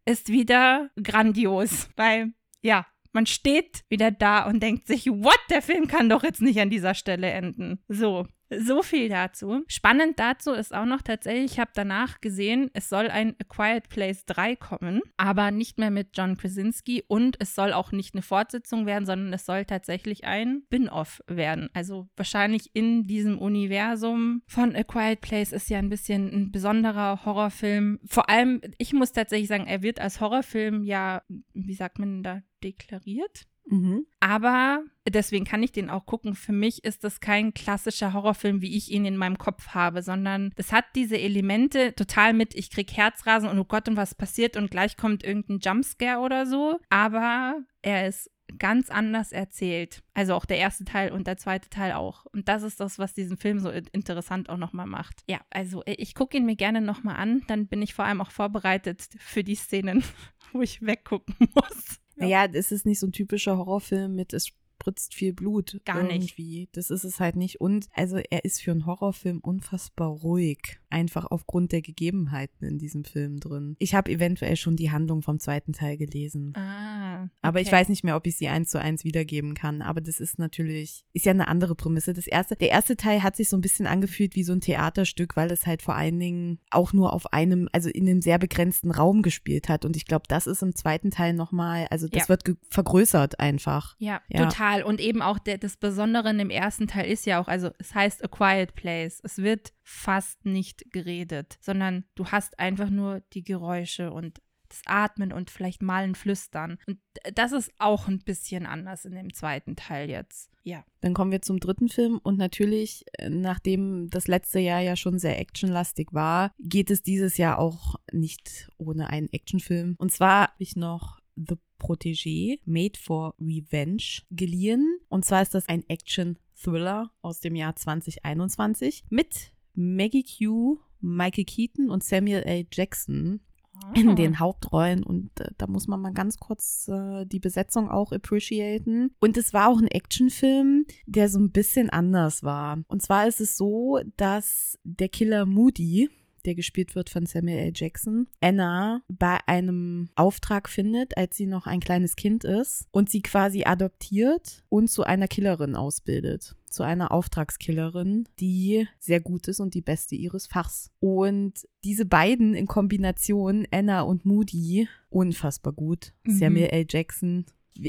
ist wieder grandios, weil ja, man steht wieder da und denkt sich, what, der Film kann doch jetzt nicht an dieser Stelle enden. So, so viel dazu. Spannend dazu ist auch noch tatsächlich, ich habe danach gesehen, es soll ein A Quiet Place 3 kommen, aber nicht mehr mit John Krasinski und es soll auch nicht eine Fortsetzung werden, sondern es soll tatsächlich ein Spin-off werden. Also wahrscheinlich in diesem Universum von A Quiet Place ist ja ein bisschen ein besonderer Horrorfilm. Vor allem, ich muss tatsächlich sagen, er wird als Horrorfilm ja, wie sagt man da, deklariert. Mhm. Aber deswegen kann ich den auch gucken. Für mich ist das kein klassischer Horrorfilm, wie ich ihn in meinem Kopf habe, sondern es hat diese Elemente total mit, ich krieg Herzrasen und oh Gott, und was passiert und gleich kommt irgendein Jumpscare oder so. Aber er ist ganz anders erzählt. Also auch der erste Teil und der zweite Teil auch. Und das ist das, was diesen Film so interessant auch nochmal macht. Ja, also äh, ich gucke ihn mir gerne nochmal an. Dann bin ich vor allem auch vorbereitet für die Szenen, wo ich weggucken muss. Naja, es ist nicht so ein typischer Horrorfilm mit, es spritzt viel Blut. Gar nicht. irgendwie. Das ist es halt nicht. Und also er ist für einen Horrorfilm unfassbar ruhig. Einfach aufgrund der Gegebenheiten in diesem Film drin. Ich habe eventuell schon die Handlung vom zweiten Teil gelesen. Ah. Aber ich okay. weiß nicht mehr, ob ich sie eins zu eins wiedergeben kann. Aber das ist natürlich, ist ja eine andere Prämisse. Das erste, der erste Teil hat sich so ein bisschen angefühlt wie so ein Theaterstück, weil es halt vor allen Dingen auch nur auf einem, also in einem sehr begrenzten Raum gespielt hat. Und ich glaube, das ist im zweiten Teil nochmal, also das Ja. wird vergrößert einfach. Ja, Ja. total. Und eben auch der, das Besondere dem ersten Teil ist ja auch, also es heißt A Quiet Place. Es wird fast nicht geredet, sondern du hast einfach nur die Geräusche und das Atmen und vielleicht mal ein Flüstern. Und das ist auch ein bisschen anders in dem zweiten Teil jetzt. Ja. Dann kommen wir zum dritten Film und natürlich, äh, nachdem das letzte Jahr ja schon sehr actionlastig war, geht es dieses Jahr auch nicht ohne einen Actionfilm. Und zwar habe ich noch The Protégé, Made for Revenge, geliehen. Und zwar ist das ein Action-Thriller aus dem Jahr 2021 mit Maggie Q, Michael Keaton und Samuel L. Jackson in den Hauptrollen und äh, da muss man mal ganz kurz äh, die Besetzung auch appreciaten. Und es war auch ein Actionfilm, der so ein bisschen anders war. Und zwar ist es so, dass der Killer Moody, der gespielt wird von Samuel L. Jackson, Anna bei einem Auftrag findet, als sie noch ein kleines Kind ist und sie quasi adoptiert und zu einer Killerin ausbildet. Zu einer Auftragskillerin, die sehr gut ist und die beste ihres Fachs. Und diese beiden in Kombination, Anna und Moody, unfassbar gut. Mhm. Samuel L. Jackson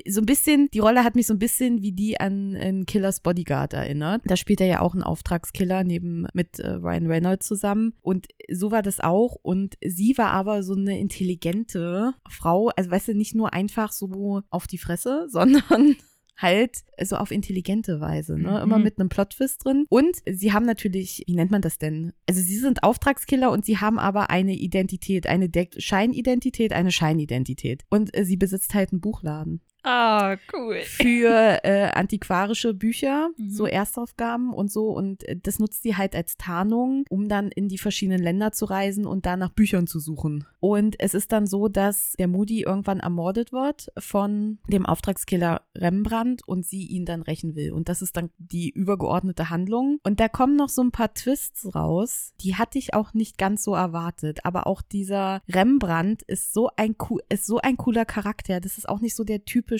so ein bisschen, die Rolle hat mich so ein bisschen wie die an, an Killers Bodyguard erinnert. Da spielt er ja auch einen Auftragskiller neben mit äh, Ryan Reynolds zusammen. Und so war das auch. Und sie war aber so eine intelligente Frau. Also weißt du, nicht nur einfach so auf die Fresse, sondern halt so auf intelligente Weise, ne? Mhm. Immer mit einem Plot-Twist drin. Und sie haben natürlich, wie nennt man das denn? Also sie sind Auftragskiller und sie haben aber eine Identität, eine De Scheinidentität, eine Scheinidentität. Und äh, sie besitzt halt einen Buchladen Ah, cool. für äh, antiquarische Bücher, Mhm. so Erstaufgaben und so. Und äh, das nutzt sie halt als Tarnung, um dann in die verschiedenen Länder zu reisen und da nach Büchern zu suchen. Und es ist dann so, dass der Moody irgendwann ermordet wird von dem Auftragskiller Rembrandt und sie ihn dann rächen will. Und das ist dann die übergeordnete Handlung. Und da kommen noch so ein paar Twists raus, die hatte ich auch nicht ganz so erwartet. Aber auch dieser Rembrandt ist so ein, ist so ein cooler Charakter. Das ist auch nicht so der typische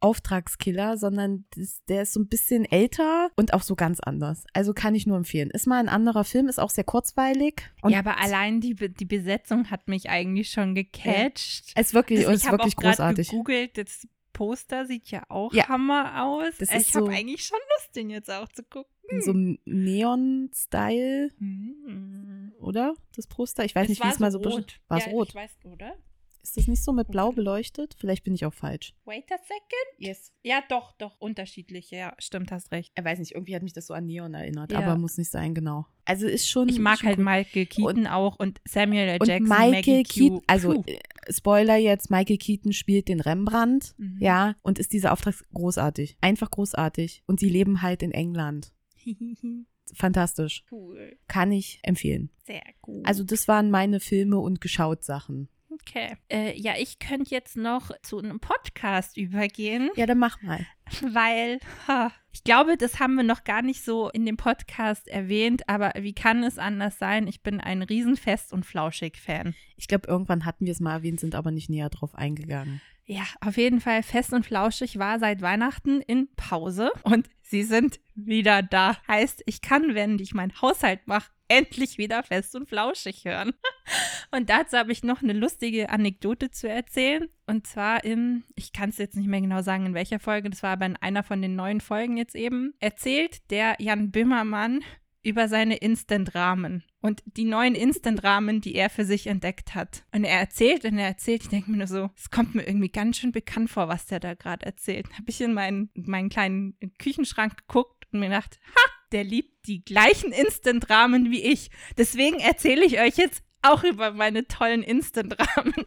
Auftragskiller, sondern das, der ist so ein bisschen älter und auch so ganz anders. Also kann ich nur empfehlen. Ist mal ein anderer Film, ist auch sehr kurzweilig. Ja, aber allein die, die Besetzung hat mich eigentlich schon gecatcht. es ist wirklich, Das- es ist ich wirklich auch großartig. gegoogelt, das Poster sieht ja auch Ja. Hammer aus. Das ich ist habe so- eigentlich schon Lust, den jetzt auch zu gucken. In so einem Neon-Style, Hm. oder? Das Poster. Ich weiß Es nicht, wie es mal so rot. War es ja, rot? Ich weiß, oder? Ist das nicht so mit blau beleuchtet? Vielleicht bin ich auch falsch. Wait a second. Yes. Ja, doch, doch. Unterschiedliche. Ja, stimmt, hast recht. Ich weiß nicht, irgendwie hat mich das so an Neon erinnert, Ja. aber muss nicht sein, genau. Also ist schon. Ich mag schon halt cool. Michael Keaton auch und Samuel L. Und Jackson, Michael Maggie Keaton, also äh, Spoiler jetzt, Michael Keaton spielt den Rembrandt, Mhm. ja, und ist dieser Auftrag großartig. Einfach großartig. Und sie leben halt in England. Fantastisch. cool. Kann ich empfehlen. Sehr gut. Also das waren meine Filme und geschaut Sachen. Okay. Äh, ja, ich könnte jetzt noch zu einem Podcast übergehen. Ja, dann mach mal. Weil, ha, ich glaube, das haben wir noch gar nicht so in dem Podcast erwähnt, aber wie kann es anders sein? Ich bin ein Riesenfest- und Flauschig-Fan. Ich glaube, irgendwann hatten wir es mal erwähnt, sind aber nicht näher drauf eingegangen. Ja, auf jeden Fall fest und flauschig war seit Weihnachten in Pause und sie sind wieder da. Heißt, ich kann, wenn ich meinen Haushalt mache, endlich wieder fest und flauschig hören. Und dazu habe ich noch eine lustige Anekdote zu erzählen. Und zwar in, ich kann es jetzt nicht mehr genau sagen, in welcher Folge, das war aber in einer von den neuen Folgen jetzt eben, erzählt der Jan Böhmermann über seine Instant-Rahmen und die neuen Instant-Rahmen, die er für sich entdeckt hat. Und er erzählt und er erzählt, ich denke mir nur so, es kommt mir irgendwie ganz schön bekannt vor, was der da gerade erzählt. Habe ich in meinen, meinen kleinen Küchenschrank geguckt und mir gedacht, ha, der liebt die gleichen Instant-Rahmen wie ich. Deswegen erzähle ich euch jetzt auch über meine tollen Instant-Rahmen.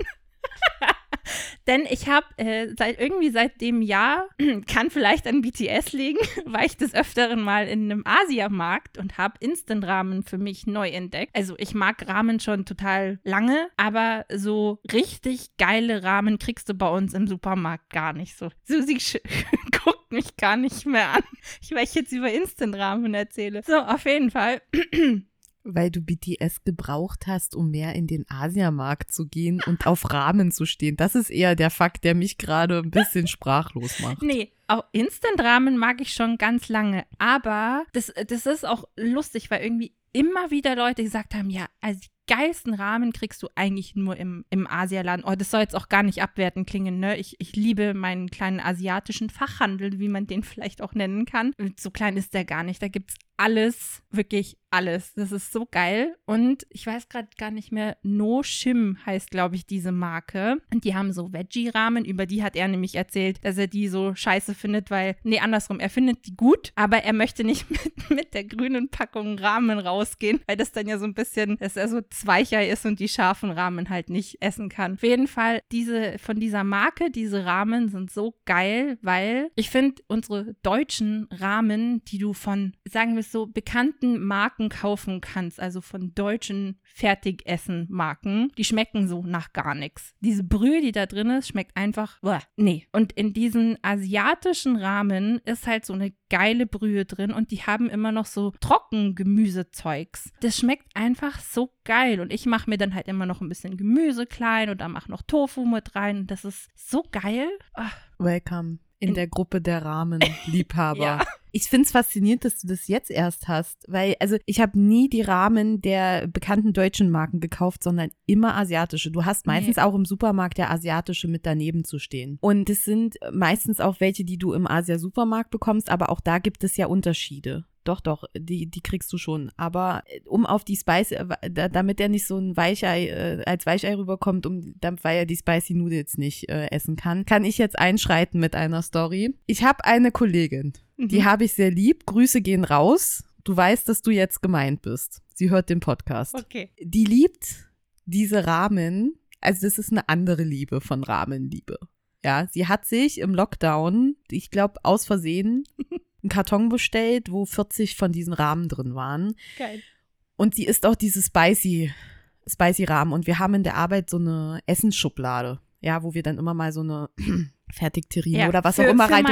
Denn ich habe äh, seit irgendwie seit dem Jahr, kann vielleicht an BTS liegen, war ich des Öfteren mal in einem Asiamarkt und habe Instant-Ramen für mich neu entdeckt. Also ich mag Ramen schon total lange, aber so richtig geile Ramen kriegst du bei uns im Supermarkt gar nicht so. Susi guckt mich gar nicht mehr an, weil ich jetzt über Instant-Ramen erzähle. So, auf jeden Fall. Weil du BTS gebraucht hast, um mehr in den Asiamarkt zu gehen und auf Rahmen zu stehen. Das ist eher der Fakt, der mich gerade ein bisschen sprachlos macht. Nee, auch Instant-Ramen mag ich schon ganz lange. Aber das, das ist auch lustig, weil irgendwie immer wieder Leute gesagt haben, ja, also die geilsten Rahmen kriegst du eigentlich nur im, im Asialaden. Oh, das soll jetzt auch gar nicht abwertend klingen, ne? Ich, ich liebe meinen kleinen asiatischen Fachhandel, wie man den vielleicht auch nennen kann. So klein ist der gar nicht. Da gibt es alles, wirklich alles. Das ist so geil. Und ich weiß gerade gar nicht mehr, No Shim heißt, glaube ich, diese Marke. Und die haben so Veggie-Rahmen. Über die hat er nämlich erzählt, dass er die so scheiße findet, weil, nee, andersrum, er findet die gut, aber er möchte nicht mit, mit der grünen Packung Rahmen rausgehen, weil das dann ja so ein bisschen, dass er so Zweicher ist und die scharfen Rahmen halt nicht essen kann. Auf jeden Fall, diese, von dieser Marke, diese Rahmen sind so geil, weil ich finde, unsere deutschen Rahmen, die du von, sagen wir es so, bekannten Marken kaufen kannst, also von deutschen Fertigessen-Marken, die schmecken so nach gar nichts. Diese Brühe, die da drin ist, schmeckt einfach, boah, nee. Und in diesen asiatischen Rahmen ist halt so eine geile Brühe drin und die haben immer noch so Trockengemüsezeugs. Das schmeckt einfach so geil und ich mache mir dann halt immer noch ein bisschen Gemüse klein und da mache noch Tofu mit rein. Das ist so geil. Ach. Welcome in, in der Gruppe der Rahmenliebhaber. ja. Ich finde es faszinierend, dass du das jetzt erst hast, weil also ich habe nie die Rahmen der bekannten deutschen Marken gekauft, sondern immer asiatische. Du hast meistens nee. auch im Supermarkt ja asiatische mit daneben zu stehen. Und es sind meistens auch welche, die du im Asia-Supermarkt bekommst, aber auch da gibt es ja Unterschiede. Doch, doch, die, die kriegst du schon. Aber äh, um auf die Spicy, äh, damit er nicht so ein Weichei, äh, als Weichei rüberkommt, um, weil er die Spicy Noodles nicht äh, essen kann, kann ich jetzt einschreiten mit einer Story. Ich habe eine Kollegin, mhm. die habe ich sehr lieb. Grüße gehen raus. Du weißt, dass du jetzt gemeint bist. Sie hört den Podcast. Okay. Die liebt diese Rahmen. Also das ist eine andere Liebe von Rahmenliebe. Ja, sie hat sich im Lockdown, ich glaube aus Versehen, einen Karton bestellt, wo 40 von diesen Rahmen drin waren. Geil. Und sie isst auch diese spicy, spicy Rahmen. Und wir haben in der Arbeit so eine Essensschublade, ja, wo wir dann immer mal so eine Fertigterrine ja, oder was für, auch immer rein.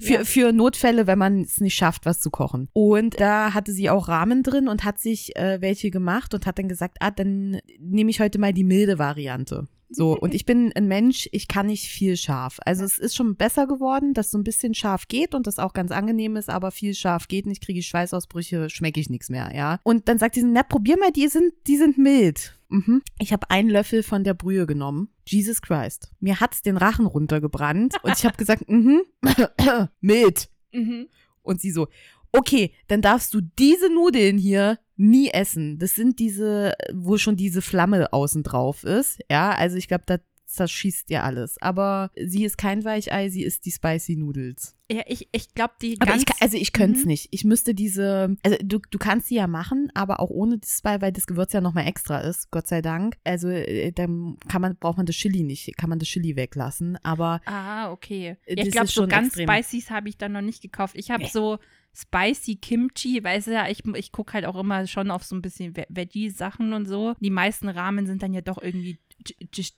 Für, ja. für Notfälle, wenn man es nicht schafft, was zu kochen. Und da hatte sie auch Rahmen drin und hat sich äh, welche gemacht und hat dann gesagt, ah, dann nehme ich heute mal die milde Variante. So, und ich bin ein Mensch, ich kann nicht viel scharf. Also es ist schon besser geworden, dass so ein bisschen scharf geht und das auch ganz angenehm ist, aber viel scharf geht nicht, kriege ich Schweißausbrüche, schmecke ich nichts mehr, ja. Und dann sagt sie, na, probier mal, die sind, die sind mild. Mhm. Ich habe einen Löffel von der Brühe genommen. Jesus Christ. Mir hat's den Rachen runtergebrannt und ich habe gesagt, mhm, mild. Mhm. Und sie so, okay, dann darfst du diese Nudeln hier nie essen. Das sind diese, wo schon diese Flamme außen drauf ist. Ja, also ich glaube, da zerschießt ja alles. Aber sie ist kein Weichei, sie ist die Spicy Noodles. Ja, ich, ich glaube, die aber ich, Also ich könnte es mhm. nicht. Ich müsste diese, also du, du kannst sie ja machen, aber auch ohne das Spice, weil das Gewürz ja nochmal extra ist, Gott sei Dank. Also äh, dann kann man, braucht man das Chili nicht, kann man das Chili weglassen, aber Ah, okay. Ja, ich glaube, so ganz extrem. Spicys habe ich dann noch nicht gekauft. Ich habe nee. so Spicy Kimchi, weißt du ja, ich, ich gucke halt auch immer schon auf so ein bisschen Veggie-Sachen und so. Die meisten Rahmen sind dann ja doch irgendwie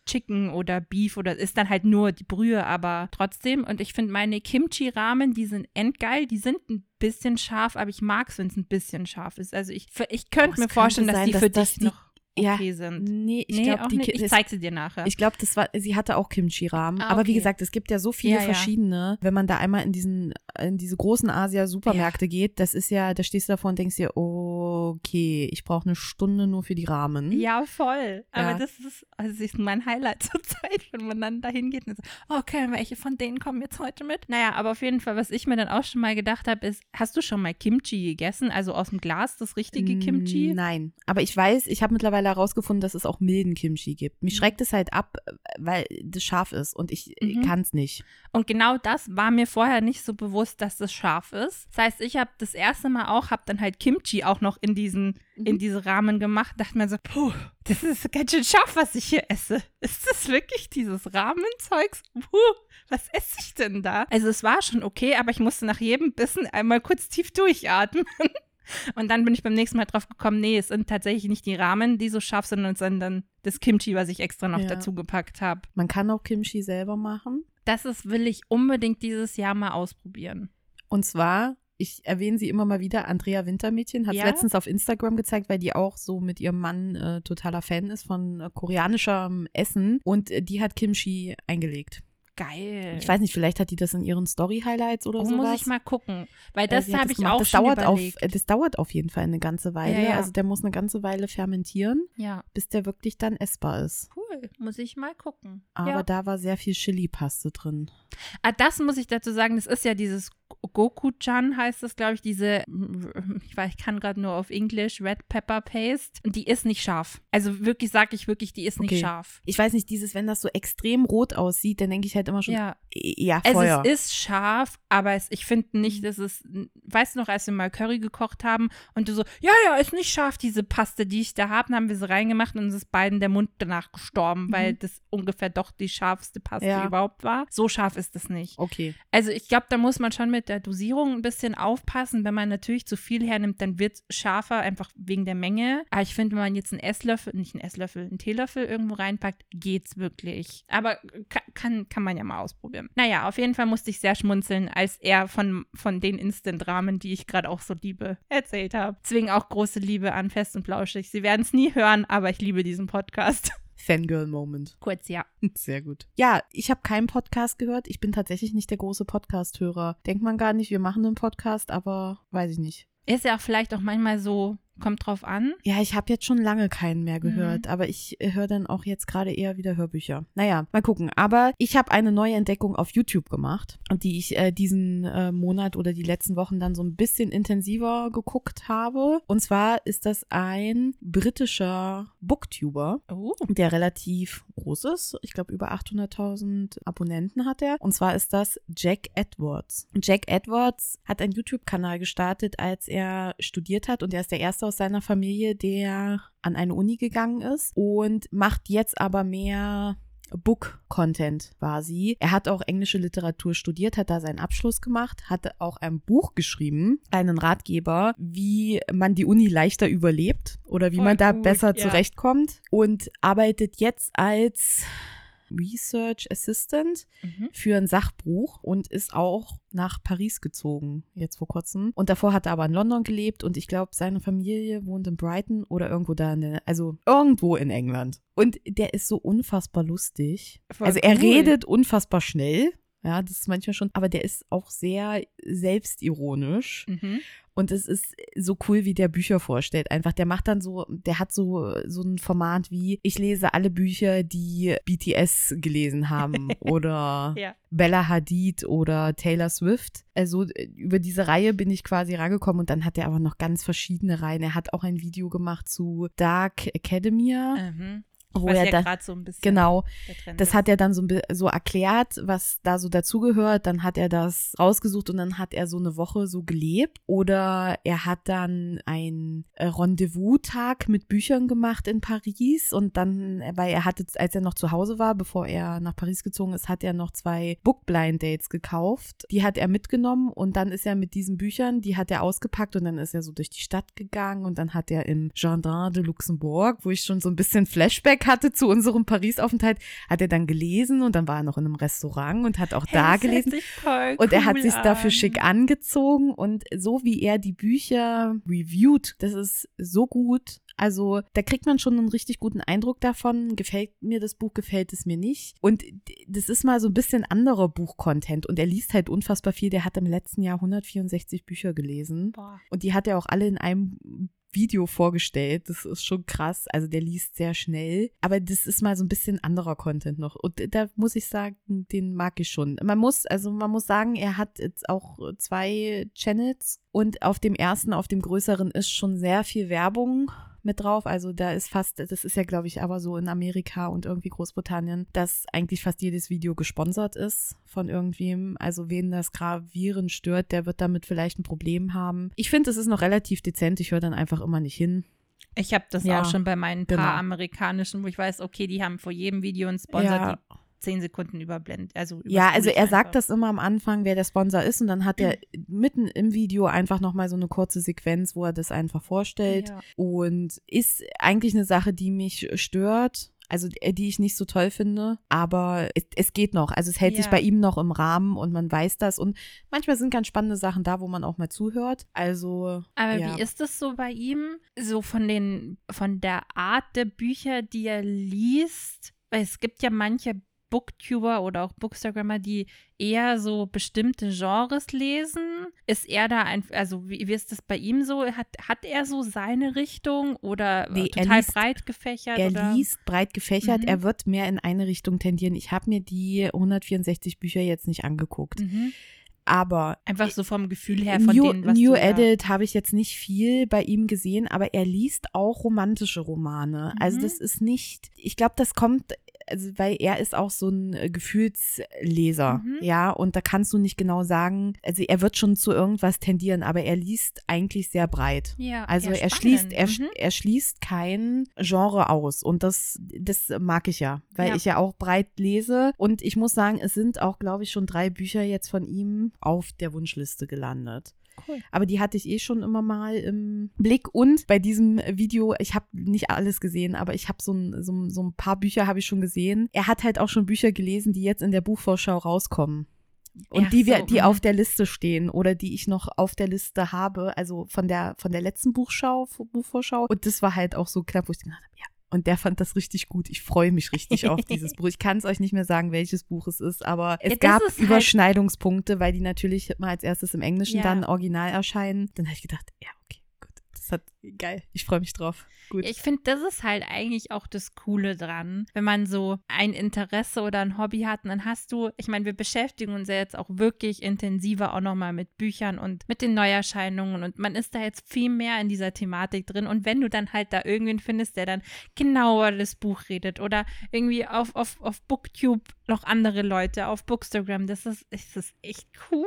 Chicken oder Beef oder ist dann halt nur die Brühe, aber trotzdem. Und ich finde meine Kimchi-Ramen, die sind endgeil, die sind ein bisschen scharf, aber ich mag es, wenn es ein bisschen scharf ist. Also ich, ich könnte mir vorstellen, dass sein, die dass für das dich die- noch okay ja, sind. Nee, ich nee, glaube, Ich zeig sie dir nachher. Ich glaube, das war, sie hatte auch Kimchi-Rahmen. Ah, Aber wie okay. gesagt, es gibt ja so viele Ja, ja. verschiedene. Wenn man da einmal in diesen, in diese großen Asia-Supermärkte geht, das ist ja, da stehst du davor und denkst dir, okay, ich brauche eine Stunde nur für die Rahmen. Ja, voll. Aber Ja. das ist, also das ist mein Highlight zur Zeit, wenn man dann dahin geht und so, okay, welche von denen kommen jetzt heute mit? Naja, aber auf jeden Fall, was ich mir dann auch schon mal gedacht habe, ist, hast du schon mal Kimchi gegessen? Also aus dem Glas, das richtige Kimchi? Nein, aber ich weiß, ich habe mittlerweile herausgefunden, dass es auch milden Kimchi gibt. Mich Mhm. schreckt es halt ab, weil das scharf ist und ich Mhm. kann es nicht. Und genau das war mir vorher nicht so bewusst, dass das scharf ist. Das heißt, ich habe das erste Mal auch, habe dann halt Kimchi auch noch in diesen, in diese Rahmen gemacht. Dachte mir so, puh, das ist ganz schön scharf, was ich hier esse. Ist das wirklich dieses Rahmenzeugs? Puh, was esse ich denn da? Also es war schon okay, aber ich musste nach jedem Bissen einmal kurz tief durchatmen. Und dann bin ich beim nächsten Mal drauf gekommen, nee, es sind tatsächlich nicht die Ramen, die so scharf sind, sondern das Kimchi, was ich extra noch Ja. dazu gepackt habe. Man kann auch Kimchi selber machen. Das ist, will ich unbedingt dieses Jahr mal ausprobieren. Und zwar, ich erwähne sie immer mal wieder, Andrea Wintermädchen hat es Ja? letztens auf Instagram gezeigt, weil die auch so mit ihrem Mann äh, totaler Fan ist von äh, koreanischem Essen. Und äh, die hat Kimchi eingelegt. Geil. Ich weiß nicht, vielleicht hat die das in ihren Story-Highlights oder oh, sowas. muss ich mal gucken. Weil Äh, das hat habe ich gemacht. auch das schon dauert auf, überlegt. äh, Das dauert auf jeden Fall eine ganze Weile. Ja, ja. Also der muss eine ganze Weile fermentieren, ja, bis der wirklich dann essbar ist. cool. Muss ich mal gucken. Aber da war sehr viel Chili-Paste drin. Ah, das muss ich dazu sagen, das ist ja dieses Goku-chan heißt das, glaube ich, diese, ich weiß, ich kann gerade nur auf Englisch, Red Pepper Paste. Und die ist nicht scharf. Also wirklich, sage ich wirklich, die ist nicht Okay. scharf. Ich weiß nicht, dieses, wenn das so extrem rot aussieht, dann denke ich halt immer schon, Ja, ja, also Feuer. es ist scharf, aber es, ich finde nicht, dass es, weißt du noch, als wir mal Curry gekocht haben und du so, ja, ja, ist nicht scharf, diese Paste, die ich da habe, dann haben wir sie reingemacht und uns ist beiden der Mund danach gestorben, weil das ungefähr doch die scharfste Paste Mhm. Ja. überhaupt war. So scharf ist es nicht. okay. Also ich glaube, da muss man schon mit der Dosierung ein bisschen aufpassen. Wenn man natürlich zu viel hernimmt, dann wird es scharfer, einfach wegen der Menge. Aber ich finde, wenn man jetzt einen Esslöffel, nicht einen Esslöffel, einen Teelöffel irgendwo reinpackt, geht's wirklich. Aber ka- kann, kann man ja mal ausprobieren. Naja, auf jeden Fall musste ich sehr schmunzeln, als er von, von den Instant-Rahmen, die ich gerade auch so liebe, erzählt habe. Deswegen auch große Liebe an Fest und Flauschig. Sie werden es nie hören, aber ich liebe diesen Podcast. Fangirl-Moment. Kurz, ja. Sehr gut. Ja, ich habe keinen Podcast gehört. Ich bin tatsächlich nicht der große Podcast-Hörer. Denkt man gar nicht, wir machen einen Podcast, aber weiß ich nicht. Ist ja auch vielleicht auch manchmal so, kommt drauf an. Ja, ich habe jetzt schon lange keinen mehr Mhm. gehört, aber ich äh, höre dann auch jetzt gerade eher wieder Hörbücher. Naja, mal gucken. Aber ich habe eine neue Entdeckung auf YouTube gemacht, die ich äh, diesen äh, Monat oder die letzten Wochen dann so ein bisschen intensiver geguckt habe. Und zwar ist das ein britischer Booktuber, Oh. der relativ groß ist. Ich glaube, über 800.000 Abonnenten hat er. Und zwar ist das Jack Edwards. Und Jack Edwards hat einen YouTube-Kanal gestartet, als er studiert hat. Und er ist der erste aus seiner Familie, der an eine Uni gegangen ist und macht jetzt aber mehr Book-Content quasi. Er hat auch englische Literatur studiert, hat da seinen Abschluss gemacht, hatte auch ein Buch geschrieben, einen Ratgeber, wie man die Uni leichter überlebt oder wie Voll man da gut, besser ja. zurechtkommt und arbeitet jetzt als Research Assistant Mhm. für ein Sachbuch und ist auch nach Paris gezogen, jetzt vor kurzem. Und davor hat er aber in London gelebt und ich glaube, seine Familie wohnt in Brighton oder irgendwo da, in der, also irgendwo in England. Und der ist so unfassbar lustig. Voll also er cool. redet unfassbar schnell. Ja, das ist manchmal schon, aber der ist auch sehr selbstironisch. Mhm. Und es ist so cool, wie der Bücher vorstellt. Einfach, der macht dann so, der hat so, so ein Format wie, ich lese alle Bücher, die BTS gelesen haben oder Ja. Bella Hadid oder Taylor Swift. Also äh, über diese Reihe bin ich quasi rangekommen und dann hat er aber noch ganz verschiedene Reihen. Er hat auch ein Video gemacht zu Dark Academia, Mhm. Wo Was er ja gerade so ein bisschen genau, das ist. hat er dann so, so erklärt, was da so dazugehört. Dann hat er das rausgesucht und dann hat er so eine Woche so gelebt. Oder er hat dann ein äh, Rendezvous-Tag mit Büchern gemacht in Paris. Und dann, äh, weil er hatte, als er noch zu Hause war, bevor er nach Paris gezogen ist, hat er noch zwei Book-Blind-Dates gekauft. Die hat er mitgenommen und dann ist er mit diesen Büchern, die hat er ausgepackt und dann ist er so durch die Stadt gegangen und dann hat er im Jardin de Luxembourg, wo ich schon so ein bisschen Flashback Hatte zu unserem Paris-Aufenthalt, hat er dann gelesen und dann war er noch in einem Restaurant und hat auch hey, da gelesen. Cool und er hat sich dafür schick angezogen und so wie er die Bücher reviewt, das ist so gut. Also da kriegt man schon einen richtig guten Eindruck davon. Gefällt mir das Buch, gefällt es mir nicht. Und das ist mal so ein bisschen anderer Buchcontent. Und er liest halt unfassbar viel. Der hat im letzten Jahr 164 Bücher gelesen. Boah. Und die hat er auch alle in einem Video vorgestellt. Das ist schon krass. Also der liest sehr schnell. Aber das ist mal so ein bisschen anderer Content noch. Und da muss ich sagen, den mag ich schon. Man muss, also man muss sagen, er hat jetzt auch zwei Channels und auf dem ersten, auf dem größeren ist schon sehr viel Werbung mit drauf. Also da ist fast, das ist ja, glaube ich, aber so in Amerika und irgendwie Großbritannien, dass eigentlich fast jedes Video gesponsert ist von irgendwem. Also wen das gravierend stört, der wird damit vielleicht ein Problem haben. Ich finde, es ist noch relativ dezent. Ich höre dann einfach immer nicht hin. Ich habe das ja, auch schon bei meinen paar genau. amerikanischen, wo ich weiß, okay, die haben vor jedem Video einen Sponsor, ja. die zehn Sekunden überblendet. Also ja, also er einfach. sagt das immer am Anfang, wer der Sponsor ist, und dann hat er mitten im Video einfach nochmal so eine kurze Sequenz, wo er das einfach vorstellt. Ja. Und ist eigentlich eine Sache, die mich stört. Also äh, die ich nicht so toll finde, aber es, es geht noch. Also es hält ja. sich bei ihm noch im Rahmen und man weiß das. Und manchmal sind ganz spannende Sachen da, wo man auch mal zuhört. Also. Aber ja. wie ist das so bei ihm? So von den, von der Art der Bücher, die er liest? Weil es gibt ja manche Booktuber oder auch Bookstagrammer, die eher so bestimmte Genres lesen? Ist er da ein, also wie, wie ist das bei ihm so? Hat, hat er so seine Richtung oder nee, total liest, breit gefächert? Er oder? liest breit gefächert, mhm. er wird mehr in eine Richtung tendieren. Ich habe mir die 164 Bücher jetzt nicht angeguckt. Mhm. Aber einfach so vom Gefühl her von New, denen, was New Edit habe ich jetzt nicht viel bei ihm gesehen, aber er liest auch romantische Romane. Also mhm. Also das ist nicht, ich glaube, das kommt also weil er ist auch so ein äh, Gefühlsleser, mhm. ja, und da kannst du nicht genau sagen, also er wird schon zu irgendwas tendieren, aber er liest eigentlich sehr breit. Ja, also er schließt, er, mhm. er schließt kein Genre aus und das, das mag ich ja, weil ja. ich ja auch breit lese und ich muss sagen, es sind auch, glaube ich, schon drei Bücher jetzt von ihm auf der Wunschliste gelandet. Cool. Aber die hatte ich eh schon immer mal im Blick. Und bei diesem Video, ich habe nicht alles gesehen, aber ich habe so ein, so, so ein paar Bücher habe ich schon gesehen. Er hat halt auch schon Bücher gelesen, die jetzt in der Buchvorschau rauskommen. Und ja, die wir, so, die mhm. auf der Liste stehen oder die ich noch auf der Liste habe, also von der, von der letzten Buchschau, Buchvorschau. Und das war halt auch so knapp, wo ich gedacht habe, ja, und der fand das richtig gut. Ich freue mich richtig auf dieses Buch. Ich kann es euch nicht mehr sagen, welches Buch es ist, aber es ja, gab halt Überschneidungspunkte, weil die natürlich mal als erstes im Englischen ja. dann original erscheinen. Dann habe ich gedacht, ja, okay, gut. Das hat geil. Ich freue mich drauf. Gut. Ich finde, das ist halt eigentlich auch das Coole dran, wenn man so ein Interesse oder ein Hobby hat. Und dann hast du, ich meine, wir beschäftigen uns ja jetzt auch wirklich intensiver auch nochmal mit Büchern und mit den Neuerscheinungen und man ist da jetzt viel mehr in dieser Thematik drin. Und wenn du dann halt da irgendwen findest, der dann genauer das Buch redet oder irgendwie auf, auf, auf Booktube noch andere Leute, auf Bookstagram, das ist, das ist echt cool.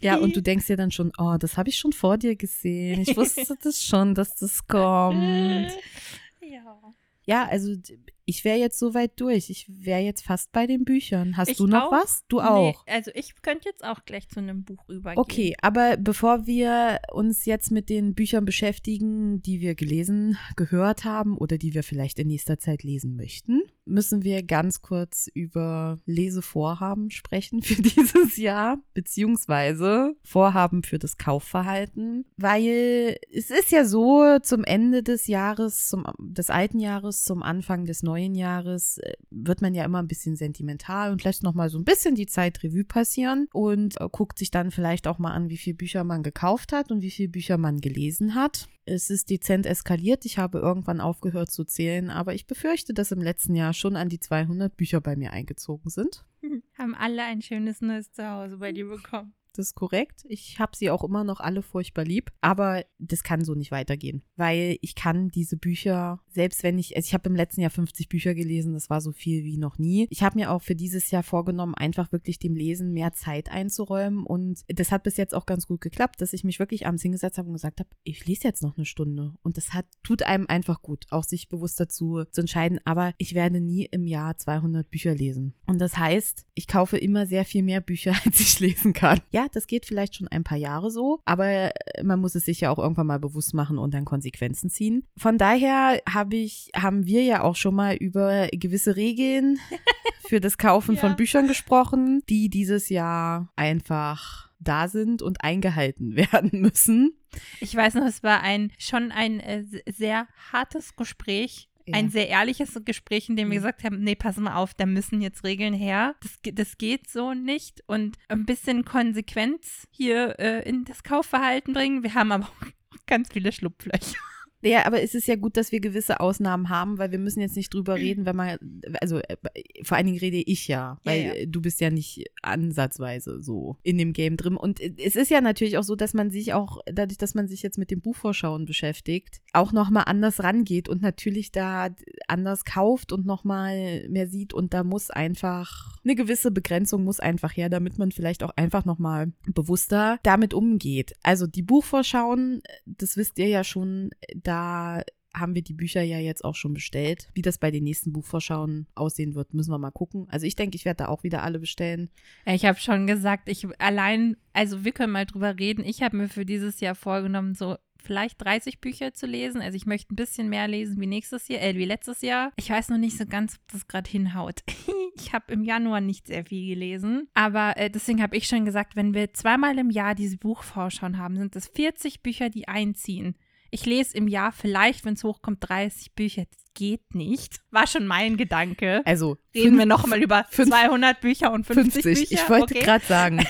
Ja, und du denkst dir dann schon, oh, das habe ich schon vor dir gesehen. Ich wusste das schon, dass das kommt. Ja. Ja, also ich wäre jetzt soweit durch. Ich wäre jetzt fast bei den Büchern. Hast ich du noch auch? was? Du auch. Nee, also ich könnte jetzt auch gleich zu einem Buch übergehen. Okay, aber bevor wir uns jetzt mit den Büchern beschäftigen, die wir gelesen, gehört haben oder die wir vielleicht in nächster Zeit lesen möchten, müssen wir ganz kurz über Lesevorhaben sprechen für dieses Jahr, beziehungsweise Vorhaben für das Kaufverhalten, weil es ist ja so, zum Ende des Jahres, zum, des alten Jahres, zum Anfang des neuen Jahres äh, wird man ja immer ein bisschen sentimental und lässt nochmal so ein bisschen die Zeit Revue passieren und äh, guckt sich dann vielleicht auch mal an, wie viele Bücher man gekauft hat und wie viele Bücher man gelesen hat. Es ist dezent eskaliert. Ich habe irgendwann aufgehört zu zählen, aber ich befürchte, dass im letzten Jahr schon an die 200 Bücher bei mir eingezogen sind. Haben alle ein schönes neues Zuhause bei dir bekommen das ist korrekt. Ich habe sie auch immer noch alle furchtbar lieb. Aber das kann so nicht weitergehen, weil ich kann diese Bücher, selbst wenn ich, also ich habe im letzten Jahr 50 Bücher gelesen, das war so viel wie noch nie. Ich habe mir auch für dieses Jahr vorgenommen, einfach wirklich dem Lesen mehr Zeit einzuräumen. Und das hat bis jetzt auch ganz gut geklappt, dass ich mich wirklich abends hingesetzt habe und gesagt habe, ich lese jetzt noch eine Stunde. Und das hat, tut einem einfach gut, auch sich bewusst dazu zu entscheiden. Aber ich werde nie im Jahr 200 Bücher lesen. Und das heißt, ich kaufe immer sehr viel mehr Bücher, als ich lesen kann. Ja, Ja, das geht vielleicht schon ein paar Jahre so, aber äh, man muss es sich ja auch irgendwann mal bewusst machen und dann Konsequenzen ziehen. Von daher habe ich, haben wir ja auch schon mal über gewisse Regeln für das Kaufen ja. von Büchern gesprochen, die dieses Jahr einfach da sind und eingehalten werden müssen. Ich weiß noch, es war ein schon ein äh, sehr hartes Gespräch. Ja. Ein sehr ehrliches Gespräch, in dem wir mhm. gesagt haben, nee, pass mal auf, da müssen jetzt Regeln her. Das, das geht so nicht. Und ein bisschen Konsequenz hier äh, in das Kaufverhalten bringen. Wir haben aber auch ganz viele Schlupflöcher. Ja, aber es ist ja gut, dass wir gewisse Ausnahmen haben, weil wir müssen jetzt nicht drüber reden, wenn man, also äh, vor allen Dingen rede ich ja, weil ja, ja. du bist ja nicht ansatzweise so in dem Game drin. Und es ist ja natürlich auch so, dass man sich auch, dadurch, dass man sich jetzt mit den Buchvorschauen beschäftigt, auch nochmal anders rangeht und natürlich da anders kauft und nochmal mehr sieht. Und da muss einfach, eine gewisse Begrenzung muss einfach her, damit man vielleicht auch einfach nochmal bewusster damit umgeht. Also die Buchvorschauen, das wisst ihr ja schon, da haben wir die Bücher ja jetzt auch schon bestellt. Wie das bei den nächsten Buchvorschauen aussehen wird, müssen wir mal gucken. Also ich denke, ich werde da auch wieder alle bestellen. Ich habe schon gesagt, ich allein, also wir können mal drüber reden. Ich habe mir für dieses Jahr vorgenommen, so vielleicht 30 Bücher zu lesen. Also ich möchte ein bisschen mehr lesen wie nächstes Jahr, äh, wie letztes Jahr. Ich weiß noch nicht so ganz, ob das gerade hinhaut. ich habe im Januar nicht sehr viel gelesen. Aber äh, deswegen habe ich schon gesagt, wenn wir zweimal im Jahr diese Buchvorschauen haben, sind das 40 Bücher, die einziehen. Ich lese im Jahr vielleicht, wenn es hochkommt, 30 Bücher. Das geht nicht. War schon mein Gedanke. Also reden wir nochmal über fünf, 200 Bücher und 50, 50. Bücher. Ich wollte okay. gerade sagen.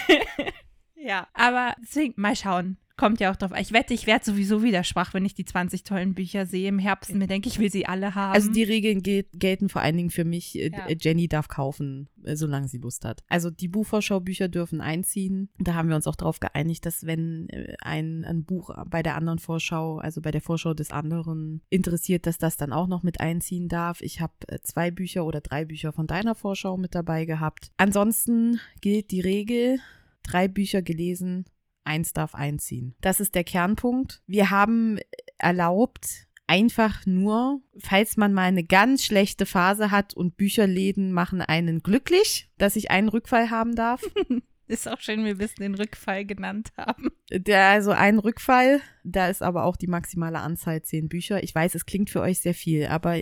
ja, aber deswegen mal schauen kommt ja auch drauf. Ich wette, ich werde sowieso wieder schwach, wenn ich die 20 tollen Bücher sehe im Herbst und mir denke, ich will sie alle haben. Also die Regeln gelten vor allen Dingen für mich. Äh, ja. Jenny darf kaufen, äh, solange sie Lust hat. Also die Buchvorschau-Bücher dürfen einziehen. Da haben wir uns auch darauf geeinigt, dass wenn äh, ein, ein Buch bei der anderen Vorschau, also bei der Vorschau des anderen interessiert, dass das dann auch noch mit einziehen darf. Ich habe zwei Bücher oder drei Bücher von deiner Vorschau mit dabei gehabt. Ansonsten gilt die Regel, drei Bücher gelesen, eins darf einziehen. Das ist der Kernpunkt. Wir haben erlaubt, einfach nur, falls man mal eine ganz schlechte Phase hat und Bücherläden machen einen glücklich, dass ich einen Rückfall haben darf. Ist auch schön, wir es den Rückfall genannt haben. Der, also ein Rückfall, da ist aber auch die maximale Anzahl zehn Bücher. Ich weiß, es klingt für euch sehr viel, aber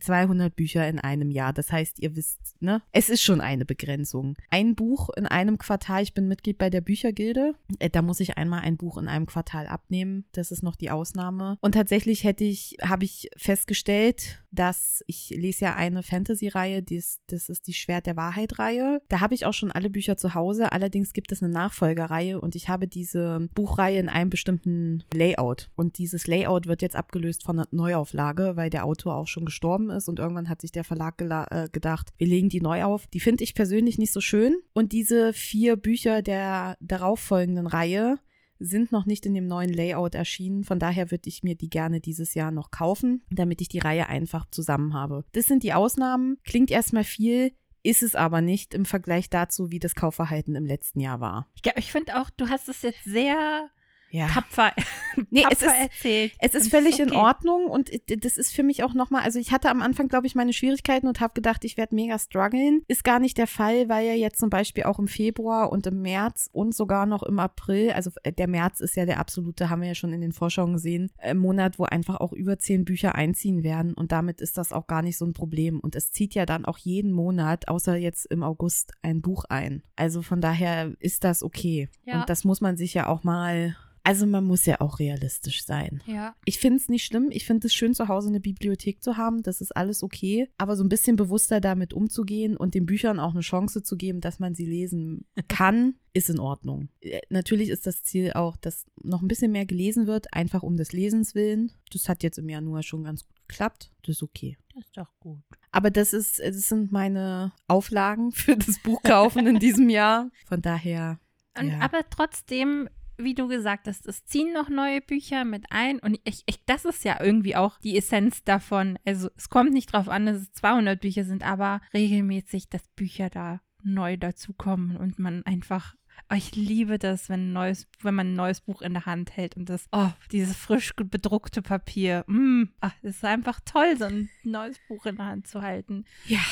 200 Bücher in einem Jahr. Das heißt, ihr wisst, ne? Es ist schon eine Begrenzung. Ein Buch in einem Quartal, ich bin Mitglied bei der Büchergilde. Äh, da muss ich einmal ein Buch in einem Quartal abnehmen. Das ist noch die Ausnahme. Und tatsächlich hätte ich, habe ich festgestellt, dass ich lese ja eine Fantasy-Reihe, das, das ist die Schwert der Wahrheit-Reihe. Da habe ich auch schon alle Bücher zu Hause. Allerdings gibt es eine Nachfolgerreihe und ich habe diese Buchreihe in einem bestimmten Layout. Und dieses Layout wird jetzt abgelöst von einer Neuauflage, weil der Autor auch schon gestorben ist und irgendwann hat sich der Verlag äh, gedacht, wir legen die neu auf. Die finde ich persönlich nicht so schön und diese vier Bücher der darauffolgenden Reihe sind noch nicht in dem neuen Layout erschienen. Von daher würde ich mir die gerne dieses Jahr noch kaufen, damit ich die Reihe einfach zusammen habe. Das sind die Ausnahmen. Klingt erstmal viel, ist es aber nicht im Vergleich dazu, wie das Kaufverhalten im letzten Jahr war. Ja, ich finde auch, du hast es jetzt sehr ja. tapfer, nee, tapfer es ist, erzählt. Es ist völlig okay. in Ordnung und das ist für mich auch nochmal, also ich hatte am Anfang, glaube ich, meine Schwierigkeiten und habe gedacht, ich werde mega strugglen. Ist gar nicht der Fall, weil ja jetzt zum Beispiel auch im Februar und im März und sogar noch im April, also äh, der März ist ja der absolute, haben wir ja schon in den Vorschauen gesehen, äh, Monat, wo einfach auch über zehn Bücher einziehen werden und damit ist das auch gar nicht so ein Problem. Und es zieht ja dann auch jeden Monat, außer jetzt im August, ein Buch ein. Also von daher ist das okay. Ja. Und das muss man sich ja auch mal also man muss ja auch realistisch sein. Ja. Ich finde es nicht schlimm. Ich finde es schön, zu Hause eine Bibliothek zu haben. Das ist alles okay. Aber so ein bisschen bewusster damit umzugehen und den Büchern auch eine Chance zu geben, dass man sie lesen kann, ist in Ordnung. Äh, natürlich ist das Ziel auch, dass noch ein bisschen mehr gelesen wird, einfach um des Lesens willen. Das hat jetzt im Januar schon ganz gut geklappt. Das ist okay. Das ist doch gut. Aber das ist, das sind meine Auflagen für das Buchkaufen in diesem Jahr. Von daher. Und, ja. Aber trotzdem wie du gesagt hast, es ziehen noch neue Bücher mit ein und ich, ich, das ist ja irgendwie auch die Essenz davon. Also es kommt nicht darauf an, dass es 200 Bücher sind, aber regelmäßig, dass Bücher da neu dazukommen und man einfach oh, ich liebe das, wenn, ein neues, wenn man ein neues Buch in der Hand hält und das, oh, dieses frisch bedruckte Papier. Mm, ach, es ist einfach toll, so ein neues Buch in der Hand zu halten. Ja,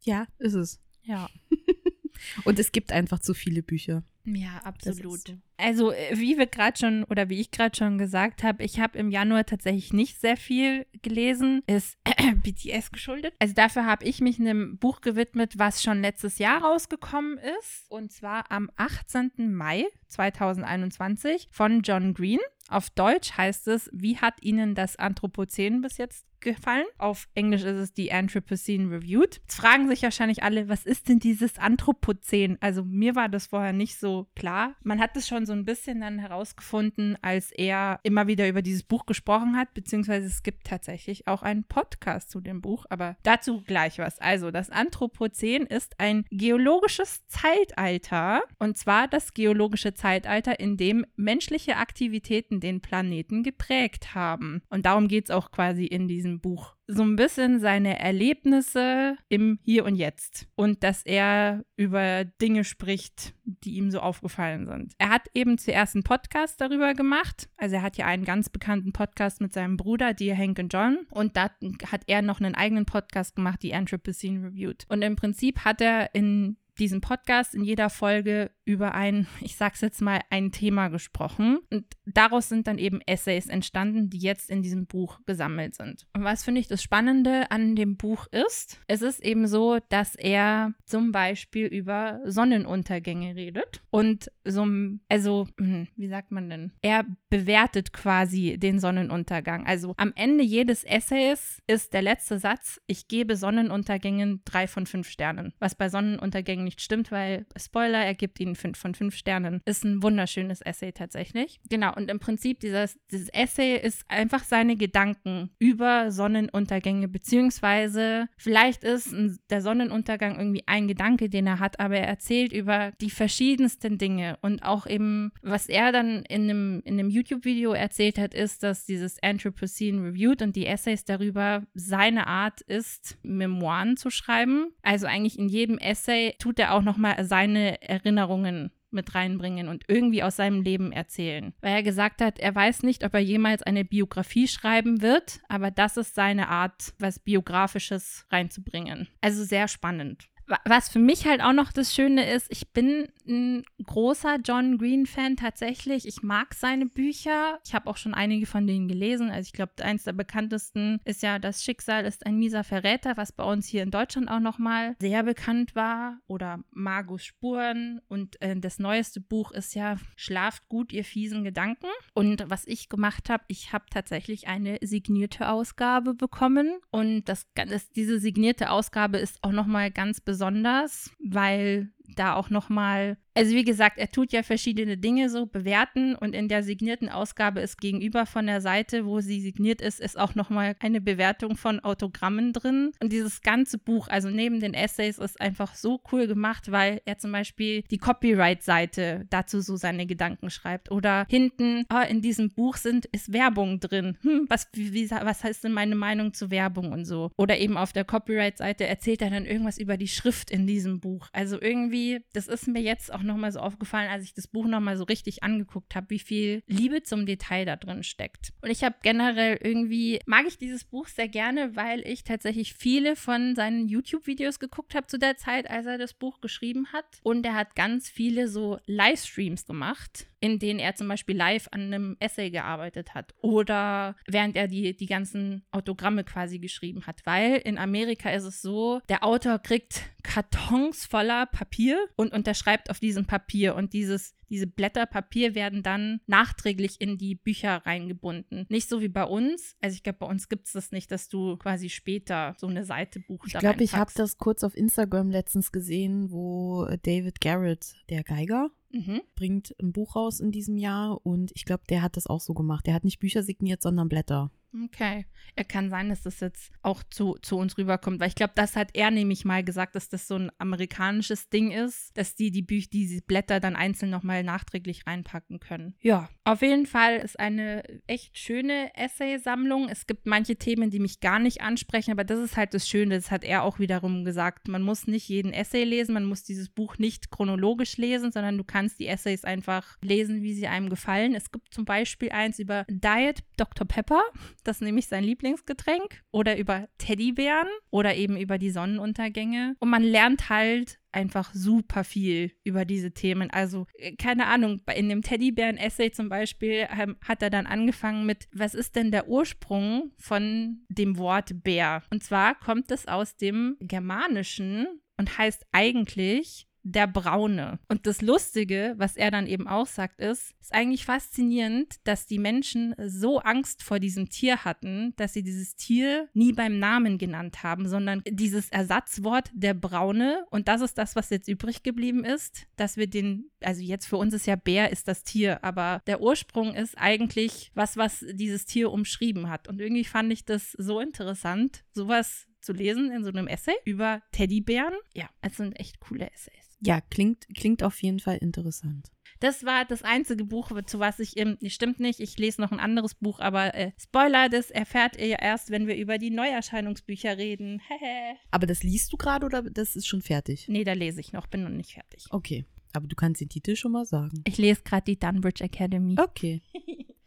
ja, ist es. Ja. und es gibt einfach zu viele Bücher. Ja, absolut. So. Also, äh, wie wir gerade schon oder wie ich gerade schon gesagt habe, ich habe im Januar tatsächlich nicht sehr viel gelesen. Ist äh, BTS geschuldet. Also, dafür habe ich mich einem Buch gewidmet, was schon letztes Jahr rausgekommen ist. Und zwar am 18. Mai 2021 von John Green. Auf Deutsch heißt es, wie hat Ihnen das Anthropozän bis jetzt gefallen? Auf Englisch ist es die Anthropocene Reviewed. Jetzt fragen sich wahrscheinlich alle, was ist denn dieses Anthropozän? Also mir war das vorher nicht so klar. Man hat es schon so ein bisschen dann herausgefunden, als er immer wieder über dieses Buch gesprochen hat, beziehungsweise es gibt tatsächlich auch einen Podcast zu dem Buch, aber dazu gleich was. Also das Anthropozän ist ein geologisches Zeitalter und zwar das geologische Zeitalter, in dem menschliche Aktivitäten den Planeten geprägt haben. Und darum geht es auch quasi in diesem Buch so ein bisschen seine Erlebnisse im Hier und Jetzt und dass er über Dinge spricht, die ihm so aufgefallen sind. Er hat eben zuerst einen Podcast darüber gemacht. Also er hat ja einen ganz bekannten Podcast mit seinem Bruder, die Hank und John. Und da hat er noch einen eigenen Podcast gemacht, die Anthropocene Reviewed. Und im Prinzip hat er in diesem Podcast in jeder Folge über ein, ich sag's jetzt mal, ein Thema gesprochen. Und daraus sind dann eben Essays entstanden, die jetzt in diesem Buch gesammelt sind. Und was finde ich das Spannende an dem Buch ist, es ist eben so, dass er zum Beispiel über Sonnenuntergänge redet und so, also, hm, wie sagt man denn? Er bewertet quasi den Sonnenuntergang. Also am Ende jedes Essays ist der letzte Satz, ich gebe Sonnenuntergängen drei von fünf Sternen, was bei Sonnenuntergängen nicht stimmt, weil, Spoiler, er gibt ihnen fünf von fünf Sternen. Ist ein wunderschönes Essay tatsächlich. Genau, und im Prinzip dieses, dieses Essay ist einfach seine Gedanken über Sonnenuntergänge, beziehungsweise vielleicht ist der Sonnenuntergang irgendwie ein Gedanke, den er hat, aber er erzählt über die verschiedensten Dinge und auch eben, was er dann in einem, in einem YouTube-Video erzählt hat, ist, dass dieses Anthropocene Reviewed und die Essays darüber seine Art ist, Memoiren zu schreiben. Also eigentlich in jedem Essay tut er auch nochmal seine Erinnerungen mit reinbringen und irgendwie aus seinem Leben erzählen. Weil er gesagt hat, er weiß nicht, ob er jemals eine Biografie schreiben wird, aber das ist seine Art, was Biografisches reinzubringen. Also sehr spannend was für mich halt auch noch das Schöne ist, ich bin ein großer John Green-Fan tatsächlich. Ich mag seine Bücher. Ich habe auch schon einige von denen gelesen. Also ich glaube, eins der bekanntesten ist ja Das Schicksal ist ein mieser Verräter, was bei uns hier in Deutschland auch nochmal sehr bekannt war. Oder Magus Spuren. Und äh, das neueste Buch ist ja Schlaft gut, ihr fiesen Gedanken. Und was ich gemacht habe, ich habe tatsächlich eine signierte Ausgabe bekommen. Und das, das, diese signierte Ausgabe ist auch nochmal ganz besonders besonders, weil da auch nochmal also wie gesagt, er tut ja verschiedene Dinge so bewerten und in der signierten Ausgabe ist gegenüber von der Seite, wo sie signiert ist, ist auch nochmal eine Bewertung von Autogrammen drin. Und dieses ganze Buch, also neben den Essays, ist einfach so cool gemacht, weil er zum Beispiel die Copyright-Seite dazu so seine Gedanken schreibt. Oder hinten, oh, in diesem Buch sind, ist Werbung drin. Hm, was, wie, was heißt denn meine Meinung zu Werbung und so? Oder eben auf der Copyright-Seite erzählt er dann irgendwas über die Schrift in diesem Buch. Also irgendwie, das ist mir jetzt auch auch nochmal so aufgefallen, als ich das Buch nochmal so richtig angeguckt habe, wie viel Liebe zum Detail da drin steckt. Und ich habe generell irgendwie, mag ich dieses Buch sehr gerne, weil ich tatsächlich viele von seinen YouTube-Videos geguckt habe zu der Zeit, als er das Buch geschrieben hat. Und er hat ganz viele so Livestreams gemacht in denen er zum Beispiel live an einem Essay gearbeitet hat oder während er die, die ganzen Autogramme quasi geschrieben hat. Weil in Amerika ist es so, der Autor kriegt Kartons voller Papier und unterschreibt auf diesem Papier und dieses diese Blätter Papier werden dann nachträglich in die Bücher reingebunden. Nicht so wie bei uns. Also ich glaube, bei uns gibt es das nicht, dass du quasi später so eine Seite buchst. Ich glaube, ich habe das kurz auf Instagram letztens gesehen, wo David Garrett, der Geiger, Mhm. bringt ein Buch raus in diesem Jahr und ich glaube, der hat das auch so gemacht. Der hat nicht Bücher signiert, sondern Blätter. Okay. Er kann sein, dass das jetzt auch zu, zu uns rüberkommt, weil ich glaube, das hat er nämlich mal gesagt, dass das so ein amerikanisches Ding ist, dass die die Bücher, diese Blätter dann einzeln nochmal nachträglich reinpacken können. Ja, auf jeden Fall ist eine echt schöne Essaysammlung. Es gibt manche Themen, die mich gar nicht ansprechen, aber das ist halt das Schöne, das hat er auch wiederum gesagt. Man muss nicht jeden Essay lesen, man muss dieses Buch nicht chronologisch lesen, sondern du kannst die Essays einfach lesen, wie sie einem gefallen. Es gibt zum Beispiel eins über Diet Dr. Pepper. Das ist nämlich sein Lieblingsgetränk, oder über Teddybären oder eben über die Sonnenuntergänge. Und man lernt halt einfach super viel über diese Themen. Also, äh, keine Ahnung, in dem Teddybären-Essay zum Beispiel hat er dann angefangen mit, was ist denn der Ursprung von dem Wort Bär? Und zwar kommt es aus dem Germanischen und heißt eigentlich der Braune. Und das Lustige, was er dann eben auch sagt, ist, ist eigentlich faszinierend, dass die Menschen so Angst vor diesem Tier hatten, dass sie dieses Tier nie beim Namen genannt haben, sondern dieses Ersatzwort der Braune. Und das ist das, was jetzt übrig geblieben ist, dass wir den, also jetzt für uns ist ja Bär ist das Tier, aber der Ursprung ist eigentlich was, was dieses Tier umschrieben hat. Und irgendwie fand ich das so interessant, sowas zu lesen in so einem Essay über Teddybären. Ja, es sind echt coole Essays. Ja, klingt, klingt auf jeden Fall interessant. Das war das einzige Buch, zu was ich im. Stimmt nicht, ich lese noch ein anderes Buch, aber äh, Spoiler, das erfährt ihr ja erst, wenn wir über die Neuerscheinungsbücher reden. aber das liest du gerade oder das ist schon fertig? Nee, da lese ich noch, bin noch nicht fertig. Okay. Aber du kannst den Titel schon mal sagen. Ich lese gerade die Dunbridge Academy. Okay.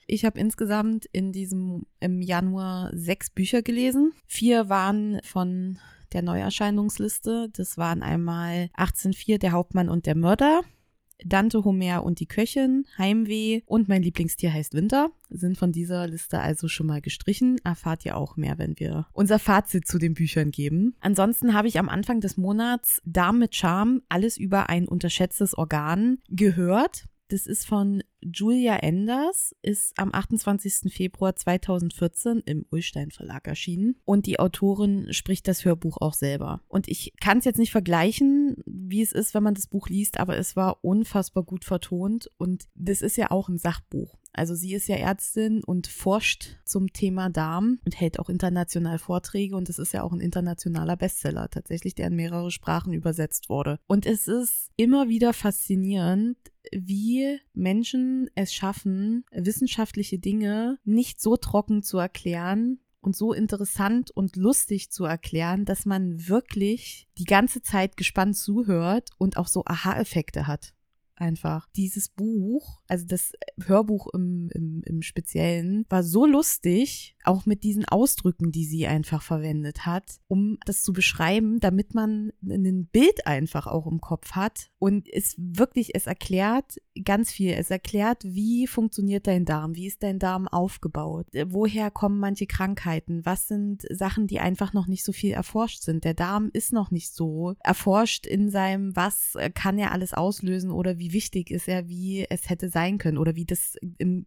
Ich habe insgesamt in diesem im Januar sechs Bücher gelesen. Vier waren von der Neuerscheinungsliste. Das waren einmal 1804 Der Hauptmann und der Mörder, Dante Homer und die Köchin, Heimweh und mein Lieblingstier heißt Winter, sind von dieser Liste also schon mal gestrichen. Erfahrt ihr auch mehr, wenn wir unser Fazit zu den Büchern geben. Ansonsten habe ich am Anfang des Monats Darm mit Charme, alles über ein unterschätztes Organ gehört. Das ist von Julia Enders, ist am 28. Februar 2014 im Ullstein Verlag erschienen und die Autorin spricht das Hörbuch auch selber. Und ich kann es jetzt nicht vergleichen, wie es ist, wenn man das Buch liest, aber es war unfassbar gut vertont und das ist ja auch ein Sachbuch. Also sie ist ja Ärztin und forscht zum Thema Darm und hält auch international Vorträge und es ist ja auch ein internationaler Bestseller tatsächlich, der in mehrere Sprachen übersetzt wurde. Und es ist immer wieder faszinierend, wie Menschen es schaffen, wissenschaftliche Dinge nicht so trocken zu erklären, und so interessant und lustig zu erklären, dass man wirklich die ganze Zeit gespannt zuhört und auch so Aha-Effekte hat einfach. Dieses Buch, also das Hörbuch im, im, im Speziellen, war so lustig, auch mit diesen Ausdrücken, die sie einfach verwendet hat, um das zu beschreiben, damit man ein Bild einfach auch im Kopf hat. Und es wirklich, es erklärt ganz viel. Es erklärt, wie funktioniert dein Darm, wie ist dein Darm aufgebaut, woher kommen manche Krankheiten, was sind Sachen, die einfach noch nicht so viel erforscht sind. Der Darm ist noch nicht so erforscht in seinem, was kann er alles auslösen oder wie wichtig ist er, wie es hätte sein können oder wie das im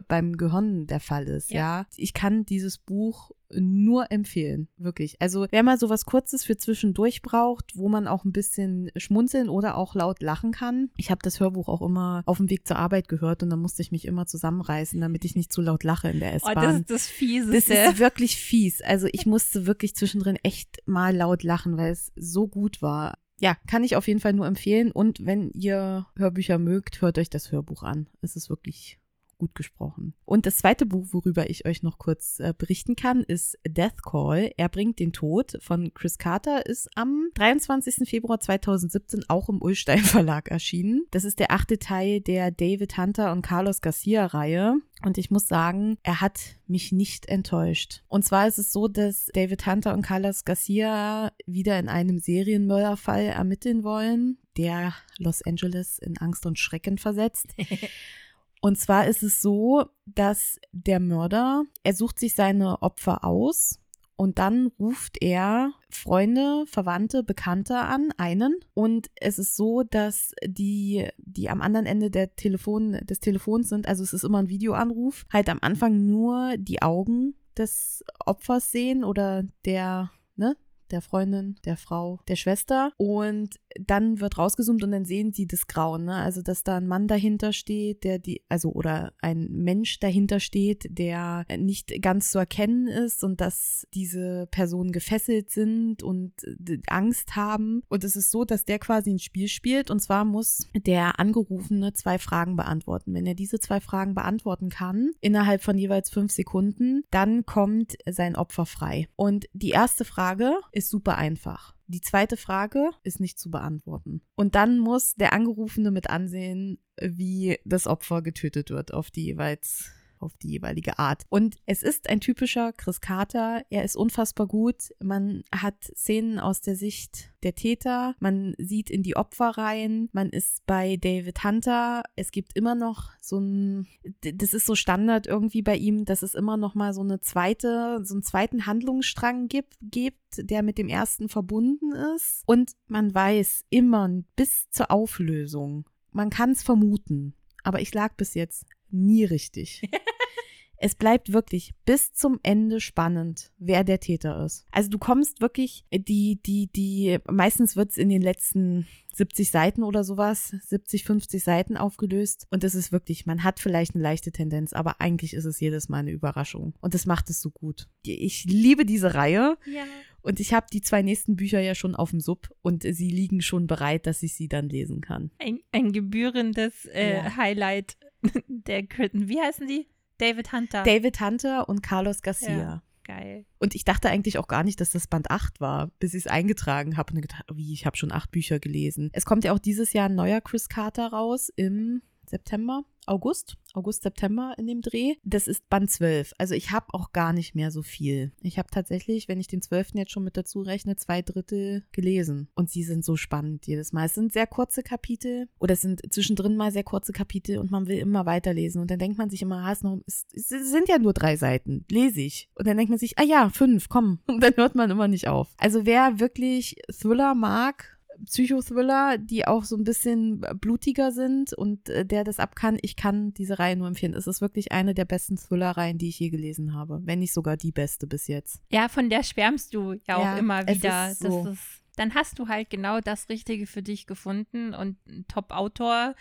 beim Gehirn der Fall ist, ja. ja. Ich kann dieses Buch nur empfehlen, wirklich. Also, wer mal sowas Kurzes für zwischendurch braucht, wo man auch ein bisschen schmunzeln oder auch laut lachen kann. Ich habe das Hörbuch auch immer auf dem Weg zur Arbeit gehört und dann musste ich mich immer zusammenreißen, damit ich nicht zu laut lache in der S-Bahn. Oh, das ist das Fieseste. Das ist wirklich fies. Also, ich musste wirklich zwischendrin echt mal laut lachen, weil es so gut war ja, kann ich auf jeden Fall nur empfehlen. Und wenn ihr Hörbücher mögt, hört euch das Hörbuch an. Es ist wirklich gut gesprochen. Und das zweite Buch, worüber ich euch noch kurz äh, berichten kann, ist Death Call. Er bringt den Tod von Chris Carter, ist am 23. Februar 2017 auch im Ullstein Verlag erschienen. Das ist der achte Teil der David Hunter und Carlos Garcia Reihe. Und ich muss sagen, er hat mich nicht enttäuscht. Und zwar ist es so, dass David Hunter und Carlos Garcia wieder in einem Serienmörderfall ermitteln wollen, der Los Angeles in Angst und Schrecken versetzt. Und zwar ist es so, dass der Mörder, er sucht sich seine Opfer aus und dann ruft er Freunde, Verwandte, Bekannte an, einen. Und es ist so, dass die, die am anderen Ende der Telefon, des Telefons sind, also es ist immer ein Videoanruf, halt am Anfang nur die Augen des Opfers sehen oder der, ne, der Freundin, der Frau, der Schwester. Und dann wird rausgezoomt und dann sehen sie das Grauen, ne? Also, dass da ein Mann dahinter steht, der die, also, oder ein Mensch dahinter steht, der nicht ganz zu erkennen ist und dass diese Personen gefesselt sind und Angst haben. Und es ist so, dass der quasi ein Spiel spielt und zwar muss der Angerufene zwei Fragen beantworten. Wenn er diese zwei Fragen beantworten kann, innerhalb von jeweils fünf Sekunden, dann kommt sein Opfer frei. Und die erste Frage ist super einfach. Die zweite Frage ist nicht zu beantworten. Und dann muss der Angerufene mit ansehen, wie das Opfer getötet wird auf die jeweils auf die jeweilige Art. Und es ist ein typischer Chris Carter. Er ist unfassbar gut. Man hat Szenen aus der Sicht der Täter. Man sieht in die Opfer rein. Man ist bei David Hunter. Es gibt immer noch so ein, das ist so Standard irgendwie bei ihm, dass es immer noch mal so eine zweite, so einen zweiten Handlungsstrang gibt, gibt, der mit dem ersten verbunden ist. Und man weiß immer bis zur Auflösung. Man kann es vermuten, aber ich lag bis jetzt nie richtig. Es bleibt wirklich bis zum Ende spannend, wer der Täter ist. Also du kommst wirklich, die, die, die, meistens wird es in den letzten 70 Seiten oder sowas, 70, 50 Seiten aufgelöst. Und es ist wirklich, man hat vielleicht eine leichte Tendenz, aber eigentlich ist es jedes Mal eine Überraschung. Und das macht es so gut. Ich liebe diese Reihe. Ja. Und ich habe die zwei nächsten Bücher ja schon auf dem Sub und sie liegen schon bereit, dass ich sie dann lesen kann. Ein, ein gebührendes äh, Ja. Highlight der Kritten. Wie heißen die? David Hunter. David Hunter und Carlos Garcia. Ja. Geil. Und ich dachte eigentlich auch gar nicht, dass das Band 8 war, bis ich es eingetragen habe und gedacht, wie, ich habe schon acht Bücher gelesen. Es kommt ja auch dieses Jahr ein neuer Chris Carter raus im September, August, August, September in dem Dreh. Das ist Band 12. Also ich habe auch gar nicht mehr so viel. Ich habe tatsächlich, wenn ich den 12. jetzt schon mit dazu rechne, zwei Drittel gelesen. Und sie sind so spannend jedes Mal. Es sind sehr kurze Kapitel oder es sind zwischendrin mal sehr kurze Kapitel und man will immer weiterlesen. Und dann denkt man sich immer, ah, es, noch, es, es sind ja nur drei Seiten, lese ich. Und dann denkt man sich, ah ja, fünf, komm. Und dann hört man immer nicht auf. Also wer wirklich Thriller mag, Psychothriller, die auch so ein bisschen blutiger sind und äh, der das ab kann, ich kann diese Reihe nur empfehlen. Es ist wirklich eine der besten Thriller-Reihen, die ich je gelesen habe. Wenn nicht sogar die beste bis jetzt. Ja, von der schwärmst du ja auch Ja, immer es wieder. ist so. Ist, dann hast du halt genau das Richtige für dich gefunden und ein Top-Autor.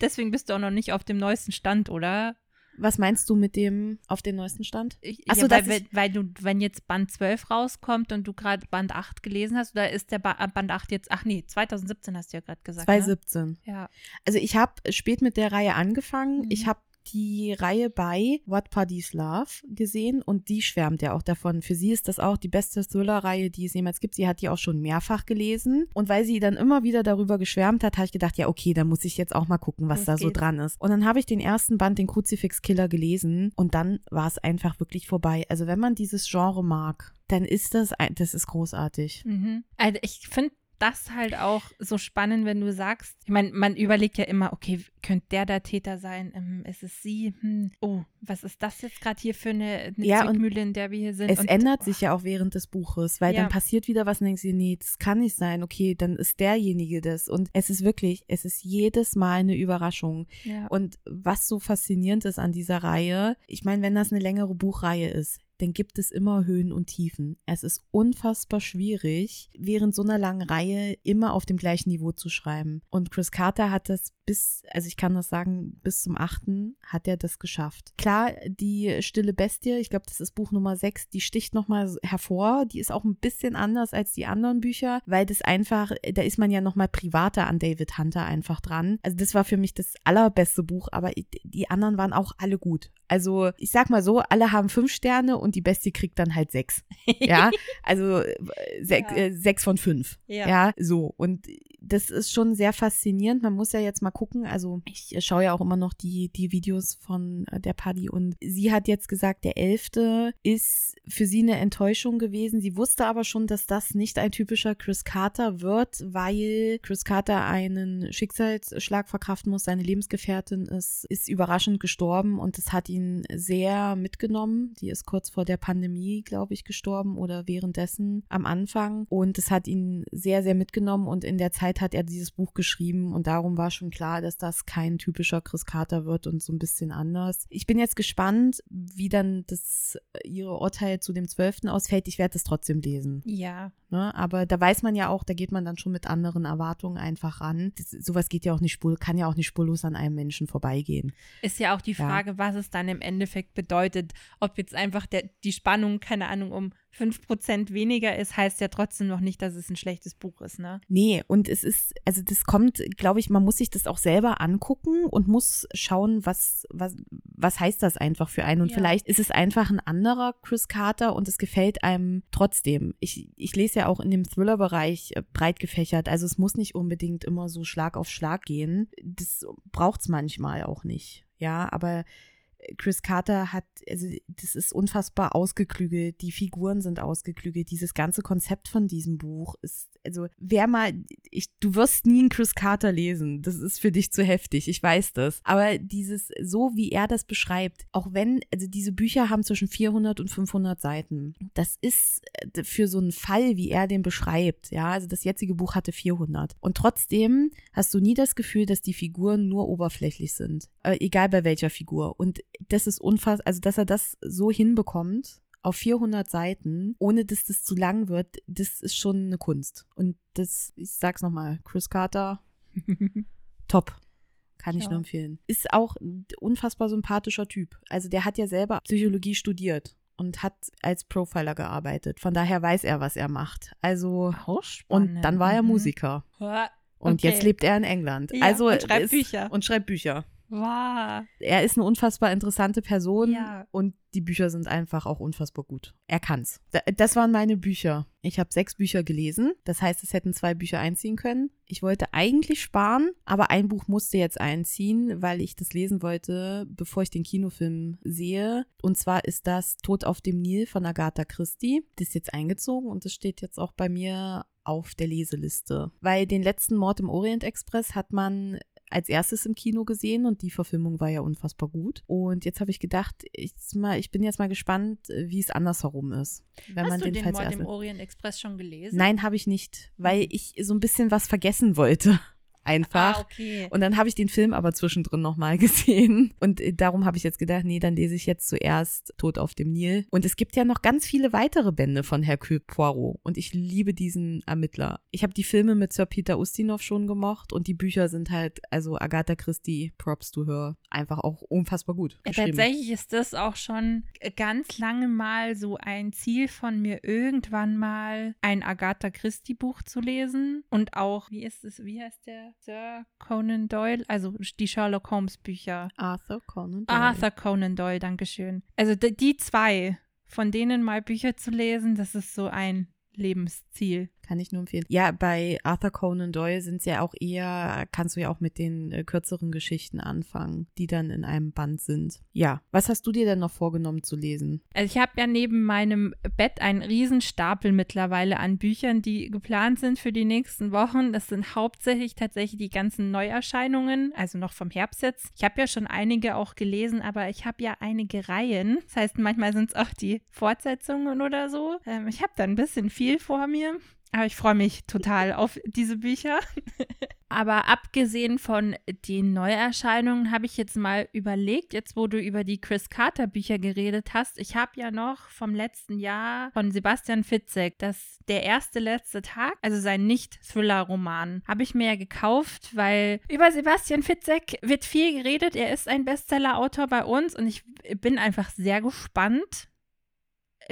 Deswegen bist du auch noch nicht auf dem neuesten Stand, oder? Was meinst du mit dem auf den neuesten Stand? Ich, Ach so, ja, weil, weil, weil du, wenn jetzt Band 12 rauskommt und du gerade Band 8 gelesen hast, oder ist der ba Band 8 jetzt, ach nee, 2017 hast du ja gerade gesagt. Ne? 2017. Ja. Also ich habe spät mit der Reihe angefangen. Mhm. Ich habe die Reihe bei What Parties Love gesehen und die schwärmt ja auch davon. Für sie ist das auch die beste Thriller-Reihe, die es jemals gibt. Sie hat die auch schon mehrfach gelesen und weil sie dann immer wieder darüber geschwärmt hat, habe ich gedacht, ja okay, dann muss ich jetzt auch mal gucken, was Los da so geht's. dran ist. Und dann habe ich den ersten Band, den Kruzifix-Killer, gelesen und dann war es einfach wirklich vorbei. Also wenn man dieses Genre mag, dann ist das, das ist großartig. Mhm. Also ich finde das halt auch so spannend, wenn du sagst, ich meine, man überlegt ja immer, okay, könnte der der Täter sein? Ähm, ist es sie? Hm. Oh, was ist das jetzt gerade hier für eine, eine Ja, und Zwickmühle, in der wir hier sind? Es und, ändert oh, sich ja auch während des Buches, weil Ja. dann passiert wieder was und denkst dir, nee, das kann nicht sein. Okay, dann ist derjenige das. Und es ist wirklich, es ist jedes Mal eine Überraschung. Ja. Und was so faszinierend ist an dieser Reihe, ich meine, wenn das eine längere Buchreihe ist, dann gibt es immer Höhen und Tiefen. Es ist unfassbar schwierig, während so einer langen Reihe immer auf dem gleichen Niveau zu schreiben. Und Chris Carter hat das bis, also ich kann das sagen, bis zum achten hat er das geschafft. Klar, die Stille Bestie, ich glaube, das ist Buch Nummer 6, die sticht nochmal hervor. Die ist auch ein bisschen anders als die anderen Bücher, weil das einfach, da ist man ja nochmal privater an David Hunter einfach dran. Also das war für mich das allerbeste Buch, aber die anderen waren auch alle gut. Also ich sag mal so, alle haben fünf Sterne und die Bestie kriegt dann halt sechs. Ja, also äh, sech, Ja. äh, sechs von fünf. Ja. ja, so. Und das ist schon sehr faszinierend. Man muss ja jetzt mal gucken. Also ich äh, schaue ja auch immer noch die, die Videos von äh, der Paddy und sie hat jetzt gesagt, der elfte ist für sie eine Enttäuschung gewesen. Sie wusste aber schon, dass das nicht ein typischer Chris Carter wird, weil Chris Carter einen Schicksalsschlag verkraften muss. Seine Lebensgefährtin ist, ist überraschend gestorben und das hat ihn sehr mitgenommen. Die ist kurz vor der Pandemie, glaube ich, gestorben oder währenddessen am Anfang. Und es hat ihn sehr, sehr mitgenommen und in der Zeit hat er dieses Buch geschrieben und darum war schon klar, dass das kein typischer Chris Carter wird und so ein bisschen anders. Ich bin jetzt gespannt, wie dann das ihre Urteil zu dem 12. ausfällt. Ich werde es trotzdem lesen. Ja, Ne? Aber da weiß man ja auch, da geht man dann schon mit anderen Erwartungen einfach ran. Das, sowas geht ja auch nicht spur, kann ja auch nicht spurlos an einem Menschen vorbeigehen. ist ja auch die Ja. Frage, was es dann im Endeffekt bedeutet. Ob jetzt einfach der, die Spannung, keine Ahnung, um 5% weniger ist, heißt ja trotzdem noch nicht, dass es ein schlechtes Buch ist, ne? Nee, und es ist, also das kommt, glaube ich, man muss sich das auch selber angucken und muss schauen, was, was, was heißt das einfach für einen. Und Ja. vielleicht ist es einfach ein anderer Chris Carter und es gefällt einem trotzdem. Ich, ich lese ja auch in dem Thriller-Bereich äh, breit gefächert. Also es muss nicht unbedingt immer so Schlag auf Schlag gehen. Das braucht's manchmal auch nicht. Ja, aber Chris Carter hat, also das ist unfassbar ausgeklügelt, die Figuren sind ausgeklügelt, dieses ganze Konzept von diesem Buch ist, also wer mal, ich, du wirst nie einen Chris Carter lesen, das ist für dich zu heftig, ich weiß das, aber dieses, so wie er das beschreibt, auch wenn, also diese Bücher haben zwischen 400 und 500 Seiten, das ist äh, für so einen Fall, wie er den beschreibt, ja, also das jetzige Buch hatte 400 und trotzdem hast du nie das Gefühl, dass die Figuren nur oberflächlich sind, äh, egal bei welcher Figur. Und das ist unfassbar, also dass er das so hinbekommt auf 400 Seiten, ohne dass das zu lang wird, das ist schon eine Kunst. Und das, ich sag's nochmal, Chris Carter, top. Kann ich Ja. nur empfehlen. Ist auch ein unfassbar sympathischer Typ. Also der hat ja selber Psychologie studiert und hat als Profiler gearbeitet. Von daher weiß er, was er macht. Also, Auch und dann war er Mhm. Musiker. Und Okay. jetzt lebt er in England. Ja, also und schreibt ist, Bücher. Und schreibt Bücher. Wow. Er ist eine unfassbar interessante Person Ja. und die Bücher sind einfach auch unfassbar gut. Er kann's. Da- Das waren meine Bücher. Ich habe sechs Bücher gelesen. Das heißt, es hätten zwei Bücher einziehen können. Ich wollte eigentlich sparen, aber ein Buch musste jetzt einziehen, weil ich das lesen wollte, bevor ich den Kinofilm sehe. Und zwar ist das Tod auf dem Nil von Agatha Christie. Das ist jetzt eingezogen und das steht jetzt auch bei mir auf der Leseliste. Weil den letzten Mord im Orient Express hat man als erstes im Kino gesehen und die Verfilmung war ja unfassbar gut. Und jetzt habe ich gedacht, ich, mal, ich bin jetzt mal gespannt, wie es andersherum ist. Wenn man Hast du den den Mord im Orient Express schon gelesen? Nein, habe ich nicht, weil ich so ein bisschen was vergessen wollte. Einfach. Ah, okay. Und dann habe ich den Film aber zwischendrin nochmal gesehen. Und äh, darum habe ich jetzt gedacht, nee, dann lese ich jetzt zuerst Tod auf dem Nil. Und es gibt ja noch ganz viele weitere Bände von Hercule Poirot. Und ich liebe diesen Ermittler. Ich habe die Filme mit Sir Peter Ustinov schon gemocht. Und die Bücher sind halt, also Agatha Christie, Props to her, einfach auch unfassbar gut Ja, tatsächlich ist das auch schon ganz lange mal so ein Ziel von mir, irgendwann mal ein Agatha Christie Buch zu lesen und auch, wie ist es, wie heißt der? Sir Conan Doyle, also die Sherlock Holmes Bücher. Arthur Conan Doyle. Arthur Conan Doyle, Dankeschön. Also die, die zwei, von denen mal Bücher zu lesen, das ist so ein Lebensziel. Kann ich nur empfehlen. Ja, bei Arthur Conan Doyle sind es ja auch eher, kannst du ja auch mit den äh, kürzeren Geschichten anfangen, die dann in einem Band sind. Ja, was hast du dir denn noch vorgenommen zu lesen? Also ich habe ja neben meinem Bett einen Riesenstapel mittlerweile an Büchern, die geplant sind für die nächsten Wochen. Das sind hauptsächlich tatsächlich die ganzen Neuerscheinungen, also noch vom Herbst jetzt. Ich habe ja schon einige auch gelesen, aber ich habe ja einige Reihen. Das heißt, manchmal sind es auch die Fortsetzungen oder so. Ähm, ich habe da ein bisschen viel vor mir. Aber ich freue mich total auf diese Bücher. Aber abgesehen von den Neuerscheinungen habe ich jetzt mal überlegt, jetzt wo du über die Chris Carter Bücher geredet hast, ich habe ja noch vom letzten Jahr von Sebastian Fitzek, das der erste letzte Tag, also sein Nicht-Thriller-Roman, habe ich mir ja gekauft, weil über Sebastian Fitzek wird viel geredet. Er ist ein Bestseller-Autor bei uns und ich bin einfach sehr gespannt,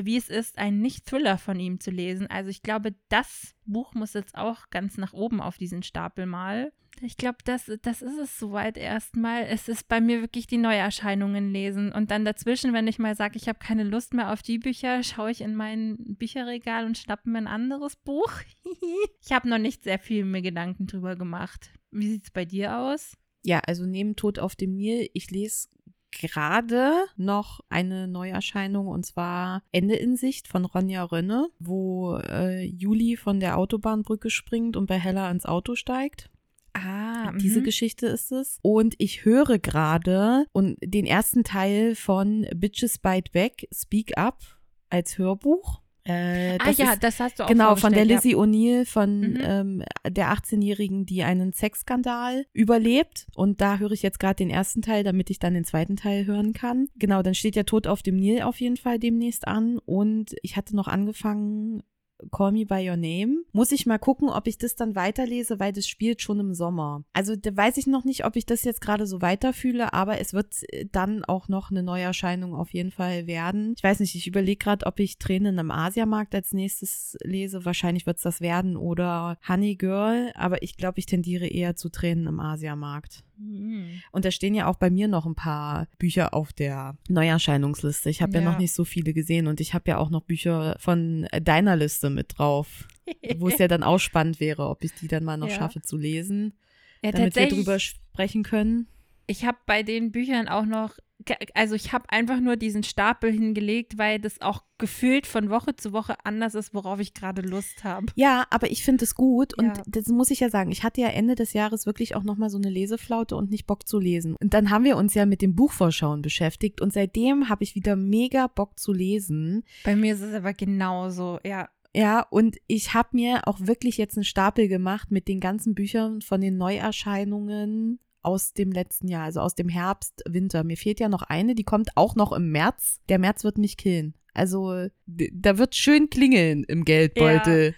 wie es ist, einen Nicht-Thriller von ihm zu lesen. Also ich glaube, das Buch muss jetzt auch ganz nach oben auf diesen Stapel mal. Ich glaube, das, das ist es soweit erstmal. Es ist bei mir wirklich die Neuerscheinungen lesen. Und dann dazwischen, wenn ich mal sage, ich habe keine Lust mehr auf die Bücher, schaue ich in mein Bücherregal und schnappe mir ein anderes Buch. ich habe noch nicht sehr viel mir Gedanken drüber gemacht. Wie sieht es bei dir aus? Ja, also neben Tod auf dem Nil, ich lese gerade noch eine Neuerscheinung und zwar Ende in Sicht von Ronja Rönne, wo äh, Juli von der Autobahnbrücke springt und bei Hella ins Auto steigt. Ah, Diese mhm. Geschichte ist es. Und ich höre gerade und den ersten Teil von Bitches Bite Back, Speak Up als Hörbuch. Äh, Ah ja, ist, das hast du auch Genau, von der vorgestellt, ja. Lizzie O'Neill, von Mhm. ähm, der 18-Jährigen, die einen Sexskandal überlebt. Und da höre ich jetzt gerade den ersten Teil, damit ich dann den zweiten Teil hören kann. Genau, dann steht ja Tod auf dem Nil auf jeden Fall demnächst an. Und ich hatte noch angefangen, Call Me By Your Name. Muss ich mal gucken, ob ich das dann weiterlese, weil das spielt schon im Sommer. Also da weiß ich noch nicht, ob ich das jetzt gerade so weiterfühle, aber es wird äh, dann auch noch eine Neuerscheinung auf jeden Fall werden. Ich weiß nicht, ich überlege gerade, ob ich Tränen im Asiamarkt als nächstes lese. Wahrscheinlich wird es das werden oder Honey Girl, aber ich glaube, ich tendiere eher zu Tränen im Asiamarkt. Mhm. Und da stehen ja auch bei mir noch ein paar Bücher auf der Neuerscheinungsliste. Ich habe ja. Ja. noch nicht so viele gesehen und ich habe ja auch noch Bücher von äh, deiner Liste mit drauf, wo es ja dann auch spannend wäre, ob ich die dann mal noch Ja. schaffe zu lesen, ja, damit wir drüber sprechen können. ich habe bei den Büchern auch noch also ich habe einfach nur diesen Stapel hingelegt, weil das auch gefühlt von Woche zu Woche anders ist, worauf ich gerade Lust habe. Ja, aber ich finde es gut und Ja. das muss ich ja sagen. Ich hatte ja Ende des Jahres wirklich auch nochmal so eine Leseflaute und nicht Bock zu lesen. Und dann haben wir uns ja mit dem Buchvorschauen beschäftigt und seitdem habe ich wieder mega Bock zu lesen. Bei mir ist es aber genauso, ja. Ja, und ich habe mir auch wirklich jetzt einen Stapel gemacht mit den ganzen Büchern von den Neuerscheinungen aus dem letzten Jahr, also aus dem Herbst, Winter. Mir fehlt ja noch eine, die kommt auch noch im März. Der März wird mich killen. Also da wird schön klingeln im Geldbeutel.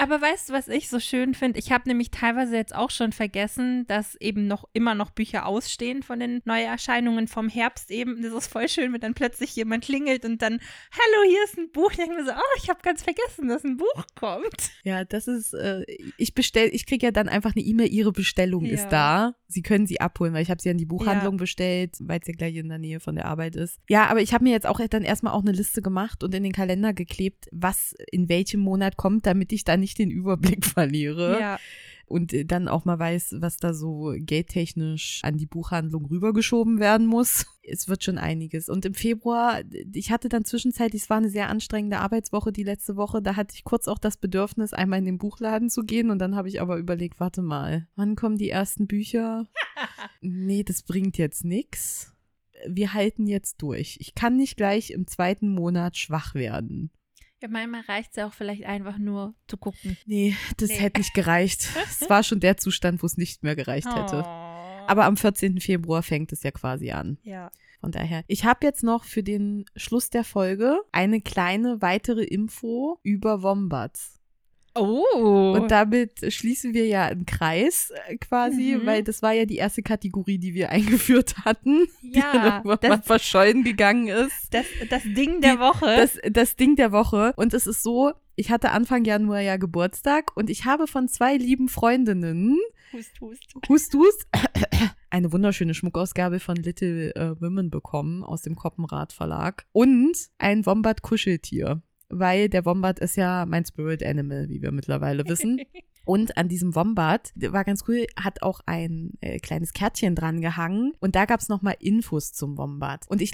Aber weißt du, was ich so schön finde? Ich habe nämlich teilweise jetzt auch schon vergessen, dass eben noch immer noch Bücher ausstehen von den Neuerscheinungen vom Herbst eben. Das ist voll schön, wenn dann plötzlich jemand klingelt und dann, hallo, hier ist ein Buch. Ich denke mir so, oh, ich habe ganz vergessen, dass ein Buch kommt. Ja, das ist, äh, ich bestell, ich kriege ja dann einfach eine E-Mail, Ihre Bestellung Ja. ist da. Sie können sie abholen, weil ich habe sie an die Buchhandlung bestellt, weil es ja gleich in der Nähe von der Arbeit ist. Ja, aber ich habe mir jetzt auch dann erstmal auch eine Liste gemacht und in den Kalender geklebt, was in welchem Monat kommt, damit ich da nicht den Überblick verliere. Ja. Und äh, dann auch mal weiß, was da so geldtechnisch an die Buchhandlung rübergeschoben werden muss. Es wird schon einiges. Und im Februar, ich hatte dann zwischenzeitlich, es war eine sehr anstrengende Arbeitswoche die letzte Woche, da hatte ich kurz auch das Bedürfnis, einmal in den Buchladen zu gehen. Und dann habe ich aber überlegt, warte mal, wann kommen die ersten Bücher? nee, das bringt jetzt nichts. Wir halten jetzt durch. Ich kann nicht gleich im zweiten Monat schwach werden. Ja, manchmal reicht es ja auch vielleicht einfach nur zu gucken. Nee, das Nee. hätte nicht gereicht. Es war schon der Zustand, wo es nicht mehr gereicht hätte. Aber am 14. Februar fängt es ja quasi an. ja. Von daher, ich habe jetzt noch für den Schluss der Folge eine kleine weitere Info über Wombats. Oh. Und damit schließen wir ja einen Kreis äh, quasi, Mhm. weil das war ja die erste Kategorie, die wir eingeführt hatten, die Ja, dann irgendwann mal das- verschollen gegangen ist. das, das Ding der Die- Woche. Das, das Ding der Woche. Und es ist so, ich hatte Anfang Januar ja Geburtstag und ich habe von zwei lieben Freundinnen hust, hust. Hust, hust. Eine wunderschöne Schmuckausgabe von Little äh, Women bekommen aus dem Koppenrad Verlag. Und ein Wombat-Kuscheltier. Weil der Wombat ist ja mein Spirit Animal, wie wir mittlerweile wissen. Und an diesem Wombat, war ganz cool, hat auch ein äh, kleines Kärtchen dran gehangen. Und da gab es nochmal Infos zum Wombat. Und ich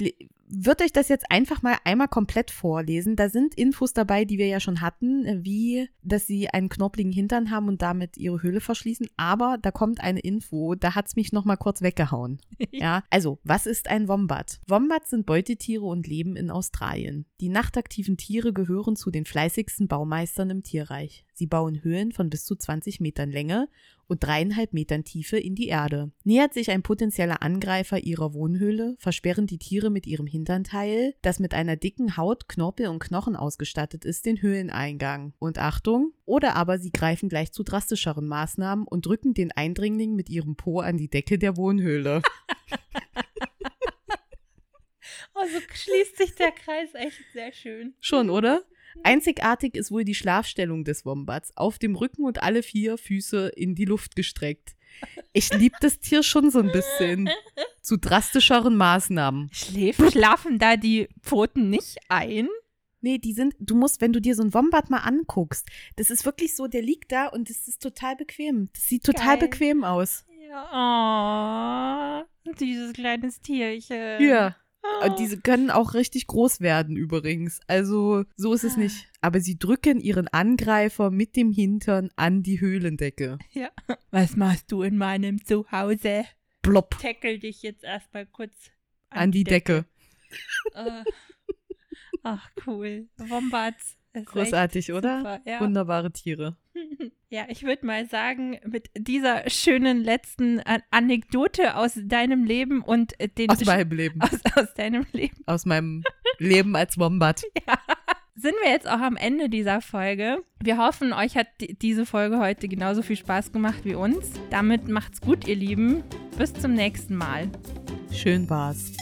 würde euch das jetzt einfach mal einmal komplett vorlesen. Da sind Infos dabei, die wir ja schon hatten, wie, dass sie einen knorpeligen Hintern haben und damit ihre Höhle verschließen. Aber da kommt eine Info, da hat's mich nochmal kurz weggehauen. Ja, also, was ist ein Wombat? Wombats sind Beutetiere und leben in Australien. Die nachtaktiven Tiere gehören zu den fleißigsten Baumeistern im Tierreich. Sie bauen Höhlen von bis zu 20 Metern Länge und dreieinhalb Metern Tiefe in die Erde. Nähert sich ein potenzieller Angreifer ihrer Wohnhöhle, versperren die Tiere mit ihrem Hinternteil, das mit einer dicken Haut, Knorpel und Knochen ausgestattet ist, den Höhleneingang. Und Achtung, oder aber sie greifen gleich zu drastischeren Maßnahmen und drücken den Eindringling mit ihrem Po an die Decke der Wohnhöhle. Oh, so schließt sich der Kreis echt sehr schön. Schon, oder? Einzigartig ist wohl die Schlafstellung des Wombats, auf dem Rücken und alle vier Füße in die Luft gestreckt. Ich liebe das Tier schon so ein bisschen. Zu drastischeren Maßnahmen. Schläf, schlafen da die Pfoten nicht ein? Nee, die sind, du musst, wenn du dir so ein Wombat mal anguckst, das ist wirklich so, der liegt da und das ist total bequem. Das sieht total Geil. bequem aus. Ja. Oh, dieses kleines Tierchen. Ja. Und diese können auch richtig groß werden übrigens. Also so ist es nicht. Aber sie drücken ihren Angreifer mit dem Hintern an die Höhlendecke. Ja. Was machst du in meinem Zuhause? Plopp. Tackle dich jetzt erstmal kurz An die Decke. Äh. Ach, cool. Wombats. Großartig, oder? Super. Ja. Wunderbare Tiere. ja, ich würde mal sagen, mit dieser schönen letzten An Anekdote aus deinem Leben und äh, den Aus meinem Leben. aus, aus deinem Leben Aus meinem Leben als Wombat. sind wir jetzt auch am Ende dieser Folge. Wir hoffen, euch hat die- diese Folge heute genauso viel Spaß gemacht wie uns. Damit macht's gut, ihr Lieben. Bis zum nächsten Mal. Schön war's.